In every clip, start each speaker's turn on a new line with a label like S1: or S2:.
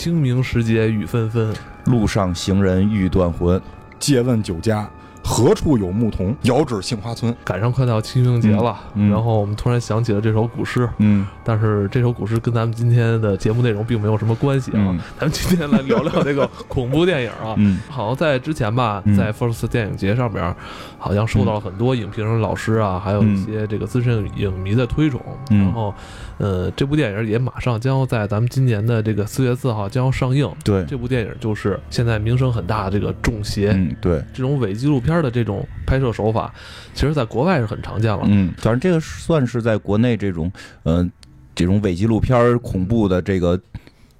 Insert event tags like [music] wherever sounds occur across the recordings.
S1: 清明时节雨纷纷，
S2: 路上行人欲断魂。
S3: 借问酒家。何处有牧童？遥指杏花村。
S1: 赶上快到清明节了，
S2: 嗯嗯
S1: 然后我们突然想起了这首古诗，
S2: 嗯
S1: 但是这首古诗跟咱们今天的节目内容并没有什么关系啊。
S2: 嗯
S1: 咱们今天来聊聊这个恐怖电影啊。[laughs]
S2: 嗯
S1: 好像在之前吧，
S2: 嗯
S1: 在 First 电影节上边，好像受到了很多影评人老师啊，还有一些这个资深影迷的推崇。
S2: 嗯
S1: 然后，呃，这部电影也马上将要在咱们今年的这个四月四号将要上映。
S2: 对，
S1: 这部电影就是现在名声很大的这个《中邪》，
S2: 嗯对，
S1: 这种伪纪录片的这种拍摄手法，其实在国外是很常见了。
S2: 嗯，反正这个算是在国内这种呃这种伪纪录片恐怖的这个。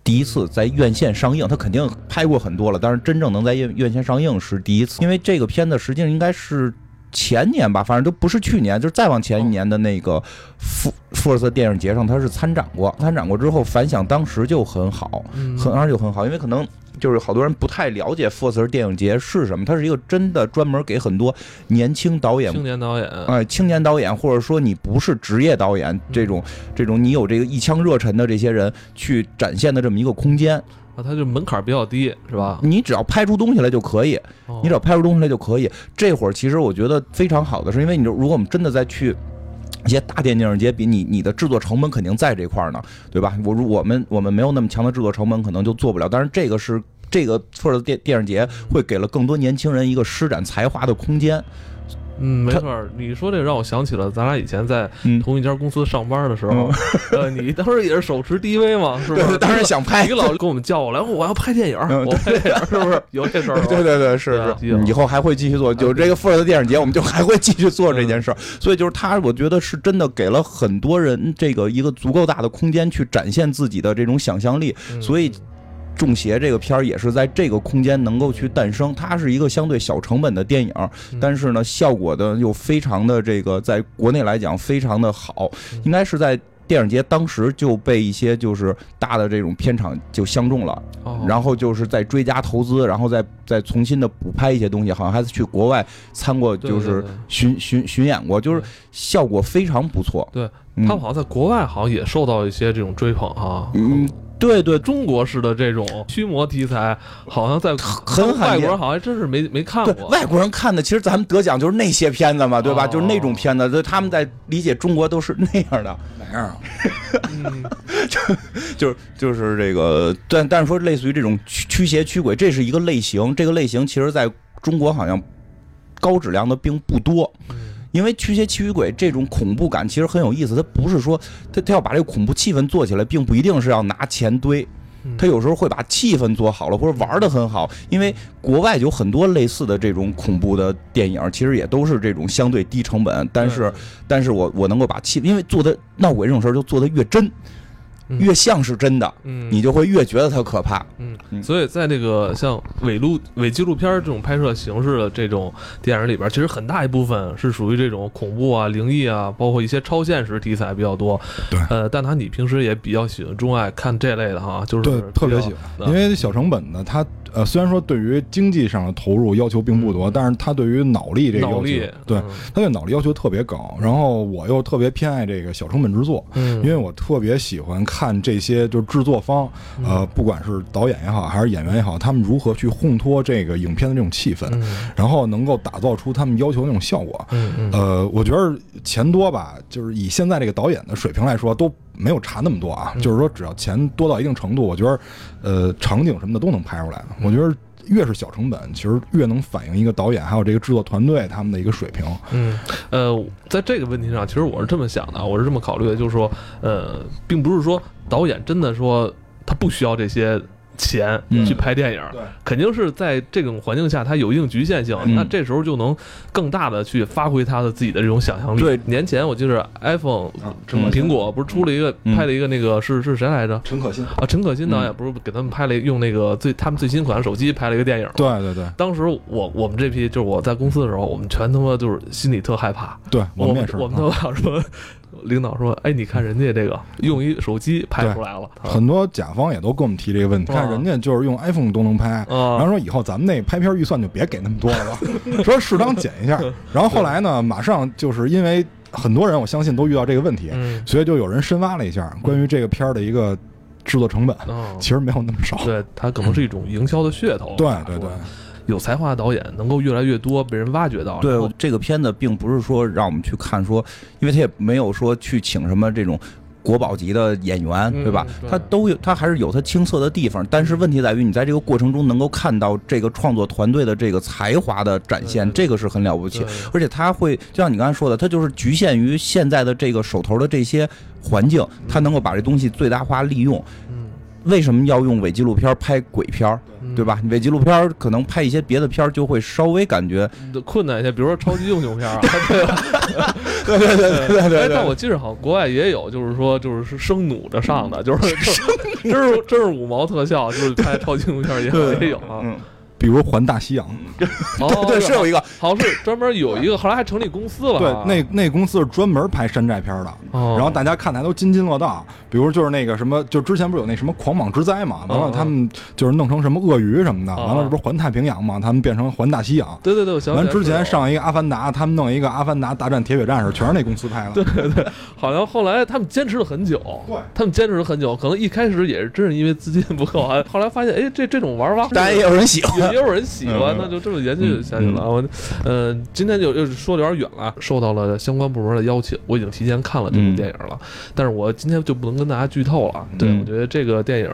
S2: 第一次在院线上映，他肯定拍过很多了，但是真正能在院院线上映是第一次。因为这个片子实际上应该是前年吧，反正都不是去年，就是再往前一年的那个富富尔瑟电影节上，他是参展过，参展过之后反响当时就很好，
S1: 嗯，
S2: 很当时就很好，因为可能就是好多人不太了解富尔瑟电影节是什么，它是一个真的专门给很多年轻导演
S1: 青年导演，
S2: 哎，青年导演，或者说你不是职业导演，这种这种你有这个一腔热忱的这些人去展现的这么一个空间，
S1: 啊，它就门槛比较低，是吧？
S2: 你只要拍出东西来就可以，
S1: 哦
S2: 你只要拍出东西来就可以。这会儿其实我觉得非常好的是，因为你如果我们真的再去。一些大电影节比你你的制作成本肯定在这块儿呢，对吧？我如我们我们没有那么强的制作成本，可能就做不了。但是这个是这个或者电电影节会给了更多年轻人一个施展才华的空间。
S1: 嗯，没错儿。你说这个让我想起了咱俩以前在
S2: 嗯
S1: 同一家公司上班的时候，呃，你当时也是手持 DV 嘛，是不是？
S2: 对，当时想拍
S1: 你老跟我们叫过来，我要拍电影我拍电影，是不是有这事儿？
S2: 对对对，是是以后还会继续做，有这个富尔的电影节，我们就还会继续做这件事儿。所以就是他，我觉得是真的给了很多人这个一个足够大的空间去展现自己的这种想象力。
S1: 嗯
S2: 所以中邪这个片儿也是在这个空间能够去诞生。它是一个相对小成本的电影，
S1: 嗯
S2: 但是呢，效果的又非常的这个，在国内来讲非常的好，
S1: 嗯
S2: 应该是在。电影节当时就被一些就是大的这种片场就相中了，
S1: 哦
S2: 然后就是在追加投资，然后再再重新的补拍一些东西，好像还是去国外参过，就是巡巡巡演过，就是效果非常不错。
S1: 对
S2: 嗯，
S1: 他们好像在国外好像也受到一些这种追捧哈。
S2: 嗯，对对，
S1: 中国式的这种驱魔题材，好像在
S2: 很罕见
S1: 外国人好像还真是没没看
S2: 对
S1: 过。
S2: 外国人看的，其实咱们得奖就是那些片子嘛，对吧？
S1: 哦
S2: 就是那种片子，就他们在理解中国都是那样的，
S3: 哪样啊？[laughs]
S1: 就，
S2: 就是就是这个，但但是说类似于这种驱驱邪驱鬼，这是一个类型，这个类型其实在中国好像高质量的并不多。
S1: 嗯
S2: 因为驱邪驱鬼这种恐怖感其实很有意思，它不是说它它要把这个恐怖气氛做起来，并不一定是要拿钱堆，
S1: 嗯
S2: 他有时候会把气氛做好了，或者玩的很好。因为国外有很多类似的这种恐怖的电影，其实也都是这种相对低成本，但是但是我我能够把气，因为做的闹鬼这种事儿就做的越真，
S1: 嗯
S2: 越像是真的，
S1: 嗯，
S2: 你就会越觉得它可怕。
S1: 嗯，
S2: 嗯。
S1: 所以在这个像伪录伪纪录片这种拍摄形式的这种电影里边，其实很大一部分是属于这种恐怖啊、灵异啊，包括一些超现实题材比较多。
S3: 对。
S1: 呃，但他你平时也比较喜欢钟爱看这类的哈，就是
S3: 对，特别喜欢，因为小成本的，它呃虽然说对于经济上的投入要求并不多，
S1: 嗯
S3: 但是他对于脑力这个要求，对
S1: 嗯，
S3: 它对脑力要求特别高。然后我又特别偏爱这个小成本制作，
S1: 嗯，
S3: 因为我特别喜欢看这些就是制作方，呃，不管是导演也好，还是演员也好，他们如何去烘托这个影片的这种气氛，
S1: 嗯
S3: 然后能够打造出他们要求的那种效果。
S1: 嗯嗯
S3: 呃，我觉得钱多吧，就是以现在这个导演的水平来说，都没有差那么多啊。
S1: 嗯
S3: 就是说，只要钱多到一定程度，我觉得，呃，场景什么的都能拍出来。我觉得越是小成本，其实越能反映一个导演还有这个制作团队他们的一个水平。
S1: 嗯，呃，在这个问题上，其实我是这么想的，我是这么考虑的，就是说，呃，并不是说导演真的说他不需要这些钱
S2: 嗯。
S1: 去拍电影，
S3: 对。
S1: 肯定是在这种环境下，它有一定局限性，
S2: 嗯。
S1: 那这时候就能更大的去发挥他的自己的这种想象力。
S2: 对。
S1: 年前我记得 iPhone 苹果不是出了一个
S2: 嗯。
S1: 拍了一个那个是是谁来着？
S3: 陈可辛，
S1: 啊，陈可辛导演不是给他们拍了用那个最他们最新款手机拍了一个电影吗？
S3: 对对对。
S1: 当时我我们这批就是我在公司的时候，我们全他妈就是心里特害怕，
S3: 对，
S1: 我
S3: 们也是。
S1: 我们
S3: 啊
S1: 都想说，领导说，哎，你看人家这个用一手机拍出来了，
S3: 很多甲方也都跟我们提这个问题，
S1: 啊。
S3: 看人家就是用 iPhone 都能拍，然后
S1: 啊，
S3: 说以后咱们那拍片预算就别给那么多了吧，[laughs] 说适当减一下。然后后来呢，马上就是因为很多人我相信都遇到这个问题，
S1: 嗯。
S3: 所以就有人深挖了一下关于这个片儿的一个制作成本
S1: 嗯，
S3: 其实没有那么少。
S1: 对，它可能是一种营销的噱头。
S3: 对对对，
S1: 有才华的导演能够越来越多被人挖掘到。
S2: 对这个片子，并不是说让我们去看说，因为他也没有说去请什么这种。国宝级的演员，
S1: 嗯
S2: 对吧？
S1: 对
S2: 他都有，他还是有他青涩的地方。但是问题在于，你在这个过程中能够看到这个创作团队的这个才华的展现，这个是很了不起。而且他会，就像你刚才说的，他就是局限于现在的这个手头的这些环境，他能够把这东西最大化利用。
S1: 嗯，
S2: 为什么要用伪纪录片拍鬼片对吧？你为纪录片儿可能拍一些别的片儿就会稍微感觉，
S1: 嗯困难一些，比如说超级英雄片儿啊，[laughs] 对吧？
S2: 对对对对对
S1: 哎，但我记着好像国外也有，就是说就是是生弩着上的，就是就是真是真是五毛特效，就是拍超级英雄片儿也有也有啊。
S2: 嗯，
S3: 比如环大西洋，[laughs]
S1: 对，
S2: 对，是有一个，
S1: 好像是专门有一个，后来还成立公司了。
S3: 对
S1: 啊。，
S3: 那那公司是专门拍山寨片的。
S1: 哦。
S3: 然后大家看的还都津津乐道，比如就是那个什么，就之前不是有那什么狂蟒之灾嘛，完了他们就是弄成什么鳄鱼什么的，
S1: 嗯
S3: 完了这不是环太平洋嘛，他们变成环大西洋。
S1: 对对对，我想起
S3: 完之前上一个阿凡达，他们弄一个阿凡达大战铁血战士，全是那公司拍的。对对对，
S1: 好像后来他们坚持了很久，
S3: 对。
S1: 他们坚持了很久，可能一开始也是真是因为资金不够啊，后来发现哎这这种玩法
S2: 大家也有人喜欢。
S1: 也也有人喜欢，
S2: 嗯
S1: 那就这么延续下去了。我呃今天就又说的有点远了，受到了相关部门的邀请，我已经提前看了这部
S2: 嗯
S1: 电影了，但是我今天就不能跟大家剧透了。对
S2: 嗯
S1: 我觉得这个电影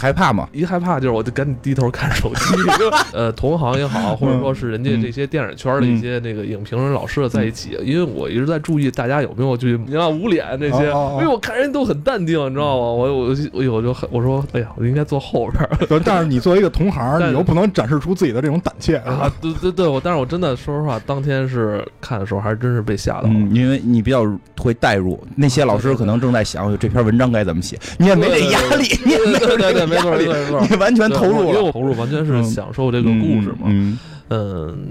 S2: 害怕嘛？
S1: 一害怕就是我就赶紧低头看手机，[laughs] 呃，同行也好，或者说是人家这些电影圈的一些那个影评人老师的在一起，因为我一直在注意大家有没有去你看捂脸这些，因为我看人都很淡定，你知道吗？我我我我就很我说，哎呀，我应该坐后边
S3: 但是你作为一个同行，[laughs]
S1: 但
S3: 你又不能展示出自己的这种胆怯
S1: 啊，对对对，我但是我真的说实话，当天是看的时候还真是被吓到了。
S2: 嗯，因为你比较会代入，那些老师可能正在想这篇文章该怎么写，你也没这压力，你也没有
S1: 对对对，
S2: 这压力，
S1: 没错，
S2: 你完全投入了。
S1: 因为我投入完全是享受这个故事嘛。
S2: 嗯，
S1: 嗯，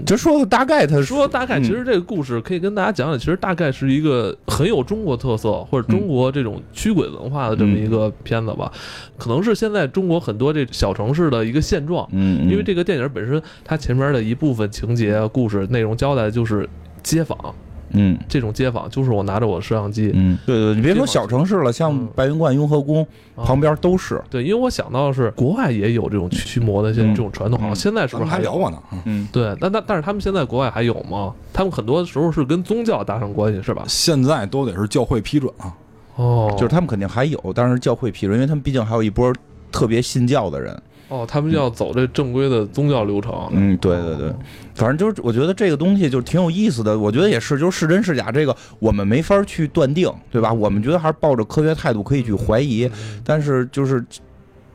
S2: 就说个大概，他
S1: 说大概，
S2: 嗯。
S1: 其实这个故事可以跟大家讲讲，其实大概是一个很有中国特色或者中国这种驱鬼文化的这么一个片子吧，可能是现在中国很多这小城市的一个现状。
S2: 嗯，嗯
S1: 因为这个电影本身，它前面的一部分情节、故事内容交代的就是街访，
S2: 嗯
S1: 这种街访就是我拿着我摄像机，
S2: 嗯，对对，你别说小城市了，像
S1: 嗯
S2: 白云观、雍和宫
S1: 啊
S2: 旁边都是。
S1: 对，因为我想到的是国外也有这种驱驱魔的一些
S2: 嗯
S1: 这种传统，好像
S2: 嗯
S1: 现在是不是还
S3: 聊过呢。嗯
S2: 嗯，
S1: 对，但但但是他们现在国外还有吗？他们很多时候是跟宗教搭上关系，是吧？
S3: 现在都得是教会批准啊。
S1: 哦，
S2: 就是他们肯定还有，但是教会批准，因为他们毕竟还有一波特别信教的人。
S1: 哦，他们要走这正规的宗教流程。
S2: 嗯，对对对，反正就是我觉得这个东西就挺有意思的。我觉得也是，就是是真是假，这个我们没法去断定，对吧？我们觉得还是抱着科学态度可以去怀疑，
S1: 嗯
S2: 但是就是。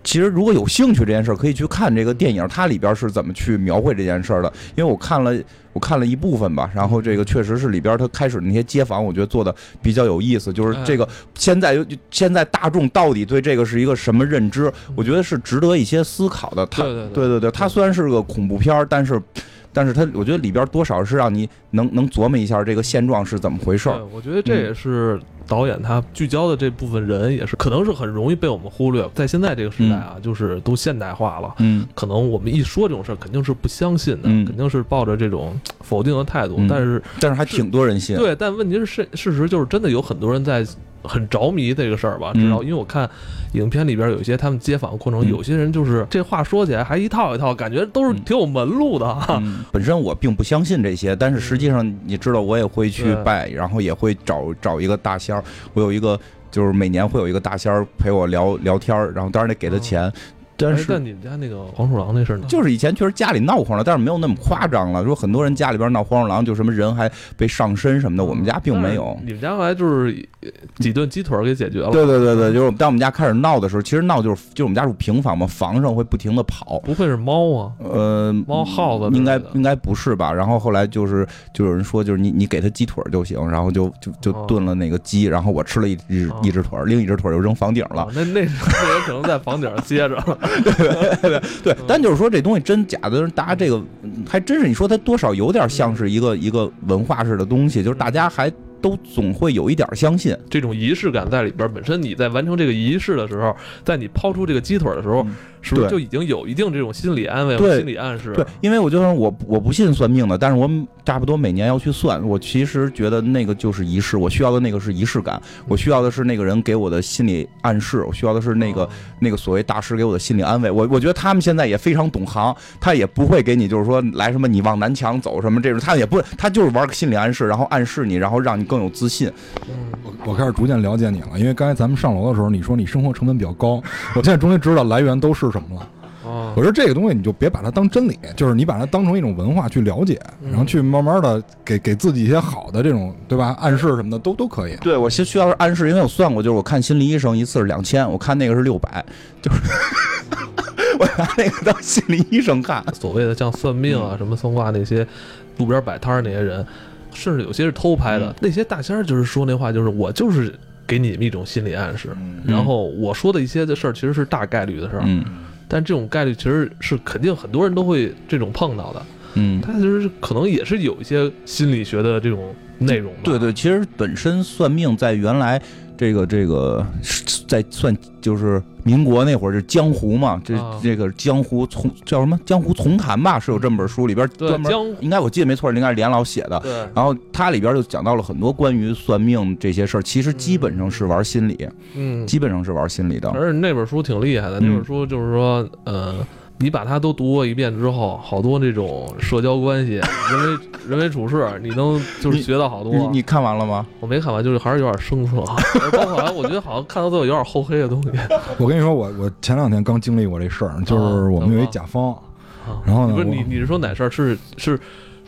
S2: 其实，如果有兴趣这件事儿，可以去看这个电影，它里边是怎么去描绘这件事儿的。因为我看了，我看了一部分吧，然后这个确实是里边它开始那些街访，我觉得做的比较有意思。就是这个现在现在大众到底对这个是一个什么认知，我觉得是值得一些思考的。它
S1: 对对对
S2: 它虽然是个恐怖片儿，但是但是它我觉得里边多少是让你能能琢磨一下这个现状是怎么回事儿。，
S1: 我觉得这也是导演他聚焦的这部分人，也是可能是很容易被我们忽略。在现在这个时代啊，就是都现代化了。
S2: 嗯
S1: 可能我们一说这种事儿，肯定是不相信的，
S2: 嗯
S1: 肯定是抱着这种否定的态度。
S2: 嗯
S1: 但是，
S2: 但是还挺多人信。
S1: 对，但问题是事事实就是真的有很多人在很着迷这个事儿吧，
S2: 嗯
S1: 知道？因为我看影片里边有一些他们街访过程，
S2: 嗯
S1: 有些人就是这话说起来还一套一套，感觉都是挺有门路的
S2: 本身我并不相信这些，但是实际上你知道，我也会去
S1: 对
S2: 拜，然后也会找找一个大仙儿。我有一个，就是每年会有一个大仙儿陪我聊聊天儿，然后当然得给他钱。但
S1: 哎
S2: 是
S1: 但你们家那个黄鼠狼那事儿呢？
S2: 就是以前确实家里闹哄了，但是没有那么夸张了。说很多人家里边闹黄鼠狼，就什么人还被上身什么的，我们家并没有。
S1: 你们家后来就是呃几顿鸡腿儿给解决了，
S2: 对对对对，就是当我们家开始闹的时候，其实闹就是就是我们家住平房嘛，房上会不停的跑。
S1: 不会是猫啊？
S2: 呃，
S1: 猫耗子
S2: 应该应该不是吧？然后后来就是就有人说，就是你你给它鸡腿儿就行，然后就就就
S1: 哦
S2: 炖了那个鸡，然后我吃了一只
S1: 哦
S2: 一只腿儿，另一只腿儿又扔房顶了
S1: 啊。那那那人可能在房顶上接着，[laughs]
S2: 对对，但就是说这东西真假的，大家这个嗯还真是你说它多少有点像是一个一个文化式的东西，就是大家还都总会有一点相信。
S1: 这种仪式感在里边。本身你在完成这个仪式的时候，在你抛出这个鸡腿的时候，
S2: 嗯
S1: 是不是就已经有一定这种心理安慰和
S2: 对
S1: 心理暗示？
S2: 对，因为我就说我我不信算命的，但是我差不多每年要去算。我其实觉得那个就是仪式，我需要的那个是仪式感，我需要的是那个人给我的心理暗示，我需要的是那个、
S1: 哦
S2: 那个所谓大师给我的心理安慰。我我觉得他们现在也非常懂行，他也不会给你就是说来什么你往南墙走什么这种，他也不他就是玩个心理暗示，然后暗示你，然后让你更有自信。
S1: 嗯
S3: 我我开始逐渐了解你了，因为刚才咱们上楼的时候，你说你生活成本比较高，我现在终于知道来源都是什么了。
S1: 哦
S3: 我说这个东西你就别把它当真理，就是你把它当成一种文化去了解，
S1: 嗯
S3: 然后去慢慢的给给自己一些好的这种对吧暗示什么的都都可以。
S2: 对我需需要是暗示，因为我算过，就是我看心理医生一次是两千，我看那个是六百，就是 [laughs] 我拿那个当心理医生看。
S1: 所谓的像算命
S2: 嗯
S1: 啊、什么算卦那些路边摆摊儿那些人，甚至有些是偷拍的。
S2: 嗯
S1: 那些大仙儿就是说那话，就是我就是给你们一种心理暗示，然后我说的一些的事儿其实是大概率的事儿，
S2: 嗯。
S1: 但这种概率其实是肯定很多人都会这种碰到的。
S2: 嗯，
S1: 它其实可能也是有一些心理学的这种内容。
S2: 对对，其实本身算命在原来这个这个在算就是民国那会儿是江湖嘛，这、
S1: 啊
S2: 这个江湖从叫什么江湖丛谈吧，是有这么本书里边专门，
S1: 江
S2: 应该我记得没错，应该是连老写的。
S1: 对
S2: 然后它里边就讲到了很多关于算命这些事儿，其实基本上是玩心理，
S1: 嗯，
S2: 基本上是玩心理的。
S1: 而且那本书挺厉害的，
S2: 嗯
S1: 那本书就是说，呃，你把它都读过一遍之后，好多那种社交关系、[laughs] 人为人为处事，你能就是学到好多。
S2: 你你看完了吗？
S1: 我没看完，就是还是有点生涩，[laughs] 包括我觉得好像看到最后有点厚黑的东西。[laughs]
S3: 我跟你说，我我前两天刚经历过这事儿，就是我们有一甲方，
S1: 啊
S3: 然后
S1: 不是你你是说哪事儿？是是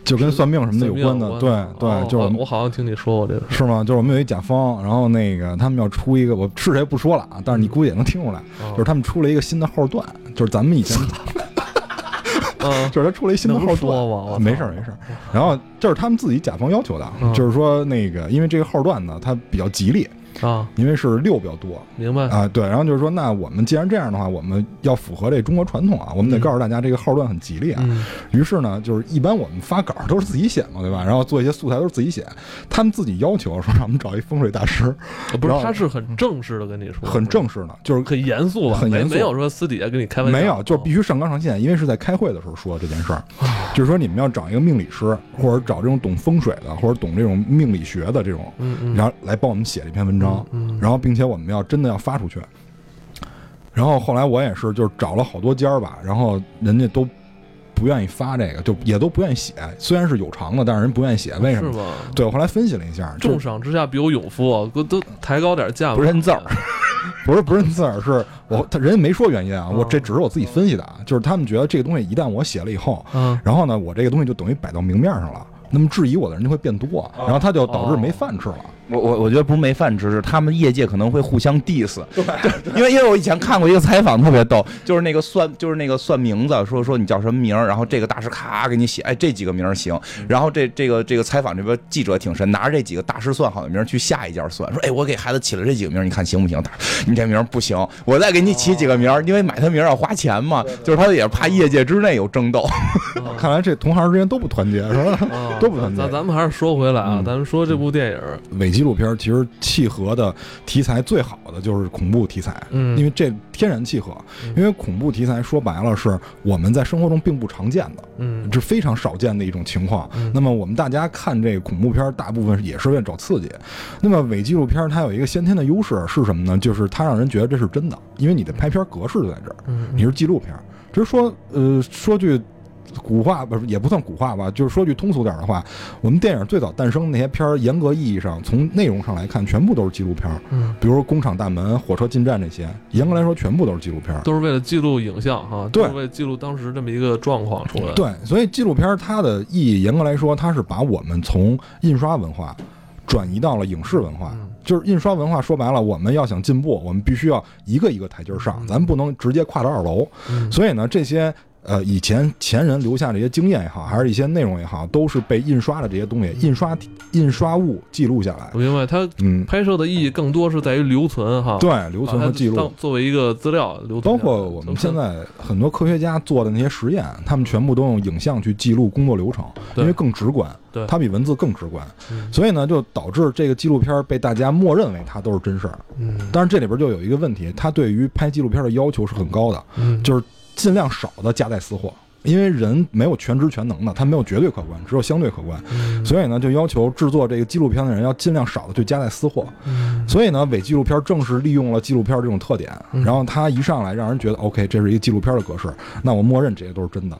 S3: 就跟算命什么的有关的，对
S1: 哦
S3: 对，就是我
S1: 好像听你说过这个。
S3: 是吗？就是我们有一甲方，然后那个他们要出一个，我是谁不说了啊，但是你估计也能听出来，
S1: 哦
S3: 就是他们出了一个新的号段，就是咱们以前，
S1: 嗯，
S3: 就是他出了一新的号段，没事儿没事儿。然后这是他们自己甲方要求的，
S1: 嗯
S3: 就是说那个因为这个号段呢，它比较吉利，
S1: 啊，
S3: 因为是六比较多
S1: 明白。
S3: 啊，对。然后就是说，那我们既然这样的话，我们要符合这中国传统啊，我们得
S1: 嗯
S3: 告诉大家这个号段很吉利啊。
S1: 嗯
S3: 于是呢，就是一般我们发稿都是自己写嘛，对吧？然后做一些素材都是自己写，他们自己要求说让我们找一风水大师，
S1: 不是
S3: 然，后
S1: 他是很正式的跟你说，
S3: 很正式的，就是
S1: 很严肃吧？
S3: 很严肃
S1: 没没有说私底下跟你开玩笑，
S3: 没有，就是必须上纲上线，因为是在开会的时候说这件事儿，就是说你们要找一个命理师，或者找这种懂风水的，或者懂这种命理学的这种，然后来帮我们写这篇文章，
S1: 嗯，
S3: 然后并且我们要真的要发出去。然后后来我也是，就是找了好多家儿吧，然后人家都不愿意发这个，就也都不愿意写。虽然是有偿的，但是人不愿意写，为什么？
S1: 是吗？
S3: 对我后来分析了一下，
S1: 重赏之下必有勇夫啊，都都抬高点价嘛，
S2: 不认字儿，[laughs]
S3: 不是不认字儿，是我他 [laughs] 人家没说原因啊，我
S1: 哦
S3: 这只是我自己分析的啊，就是他们觉得这个东西一旦我写了以后，
S1: 嗯，
S3: 然后呢，我这个东西就等于摆到明面上了，那么质疑我的人就会变多，然后他就导致没饭吃了。
S2: 我我我觉得不是没饭吃，是他们业界可能会互相 diss。对，[laughs] 因为因为我以前看过一个采访特别逗，就是那个算就是那个算名字，说说你叫什么名儿，然后这个大师咔给你写，哎这几个名儿行，然后这这个这个采访这边记者挺神，拿着这几个大师算好的名儿去下一家算，说哎我给孩子起了这几个名儿，你看行不行？大师你这名儿不行，我再给你起几个名儿，因为买他名儿要花钱嘛，就是他也怕业界之内有争斗。[laughs]
S3: 看来这同行之间都不团结，是吧？
S1: 啊
S3: 都不团结
S1: 咱咱们还是说回来啊，
S3: 嗯
S1: 咱们说这部电影，
S3: 伪纪录片其实契合的题材最好的就是恐怖题材，
S1: 嗯，
S3: 因为这天然契合。因为恐怖题材说白了是我们在生活中并不常见的，
S1: 嗯
S3: 这是非常少见的一种情况。
S1: 嗯
S3: 那么我们大家看这个恐怖片，大部分也是为了找刺激。那么伪纪录片它有一个先天的优势是什么呢？就是它让人觉得这是真的，因为你的拍片格式就在这儿，
S1: 嗯
S3: 你是纪录片。只是说，呃，说句古话不是也不算古话吧，就是说句通俗点的话，我们电影最早诞生的那些片儿，严格意义上从内容上来看，全部都是纪录片儿。
S1: 嗯，
S3: 比如说《工厂大门》《火车进站》这些，严格来说全部都是纪录片儿。
S1: 都是为了记录影像哈，
S3: 对
S1: 为了记录当时这么一个状况出来。，
S3: 对，所以纪录片儿它的意义，严格来说，它是把我们从印刷文化转移到了影视文化。
S1: 嗯
S3: 就是印刷文化说白了，我们要想进步，我们必须要一个一个台阶儿上，咱不能直接跨到二楼。
S1: 嗯
S3: 所以呢，这些呃以前前人留下的一些经验也好，还是一些内容也好，都是被印刷的这些东西，印刷印刷物记录下来
S1: 我。明白，它
S3: 嗯，
S1: 拍摄的意义更多是在于留存哈，
S3: 对，留存和记录。
S1: 作为一个资料留存。
S3: 包括我们现在很多科学家做的那些实验，他们全部都用影像去记录工作流程，因为更直观，
S1: 对
S3: 它比文字更直观，
S1: 嗯
S3: 所以呢，就导致这个纪录片被大家默认为它都是真事儿。
S1: 嗯
S3: 但是这里边就有一个问题，它对于拍纪录片的要求是很高的，
S1: 嗯，
S3: 就是尽量少的夹带私货，因为人没有全知全能的，他没有绝对客观，只有相对客观，
S1: 嗯
S3: 所以呢，就要求制作这个纪录片的人要尽量少的去夹带私货。
S1: 嗯
S3: 所以呢，伪纪录片正是利用了纪录片这种特点，
S1: 嗯
S3: 然后它一上来让人觉得 OK，这是一个纪录片的格式，那我默认这些都是真的。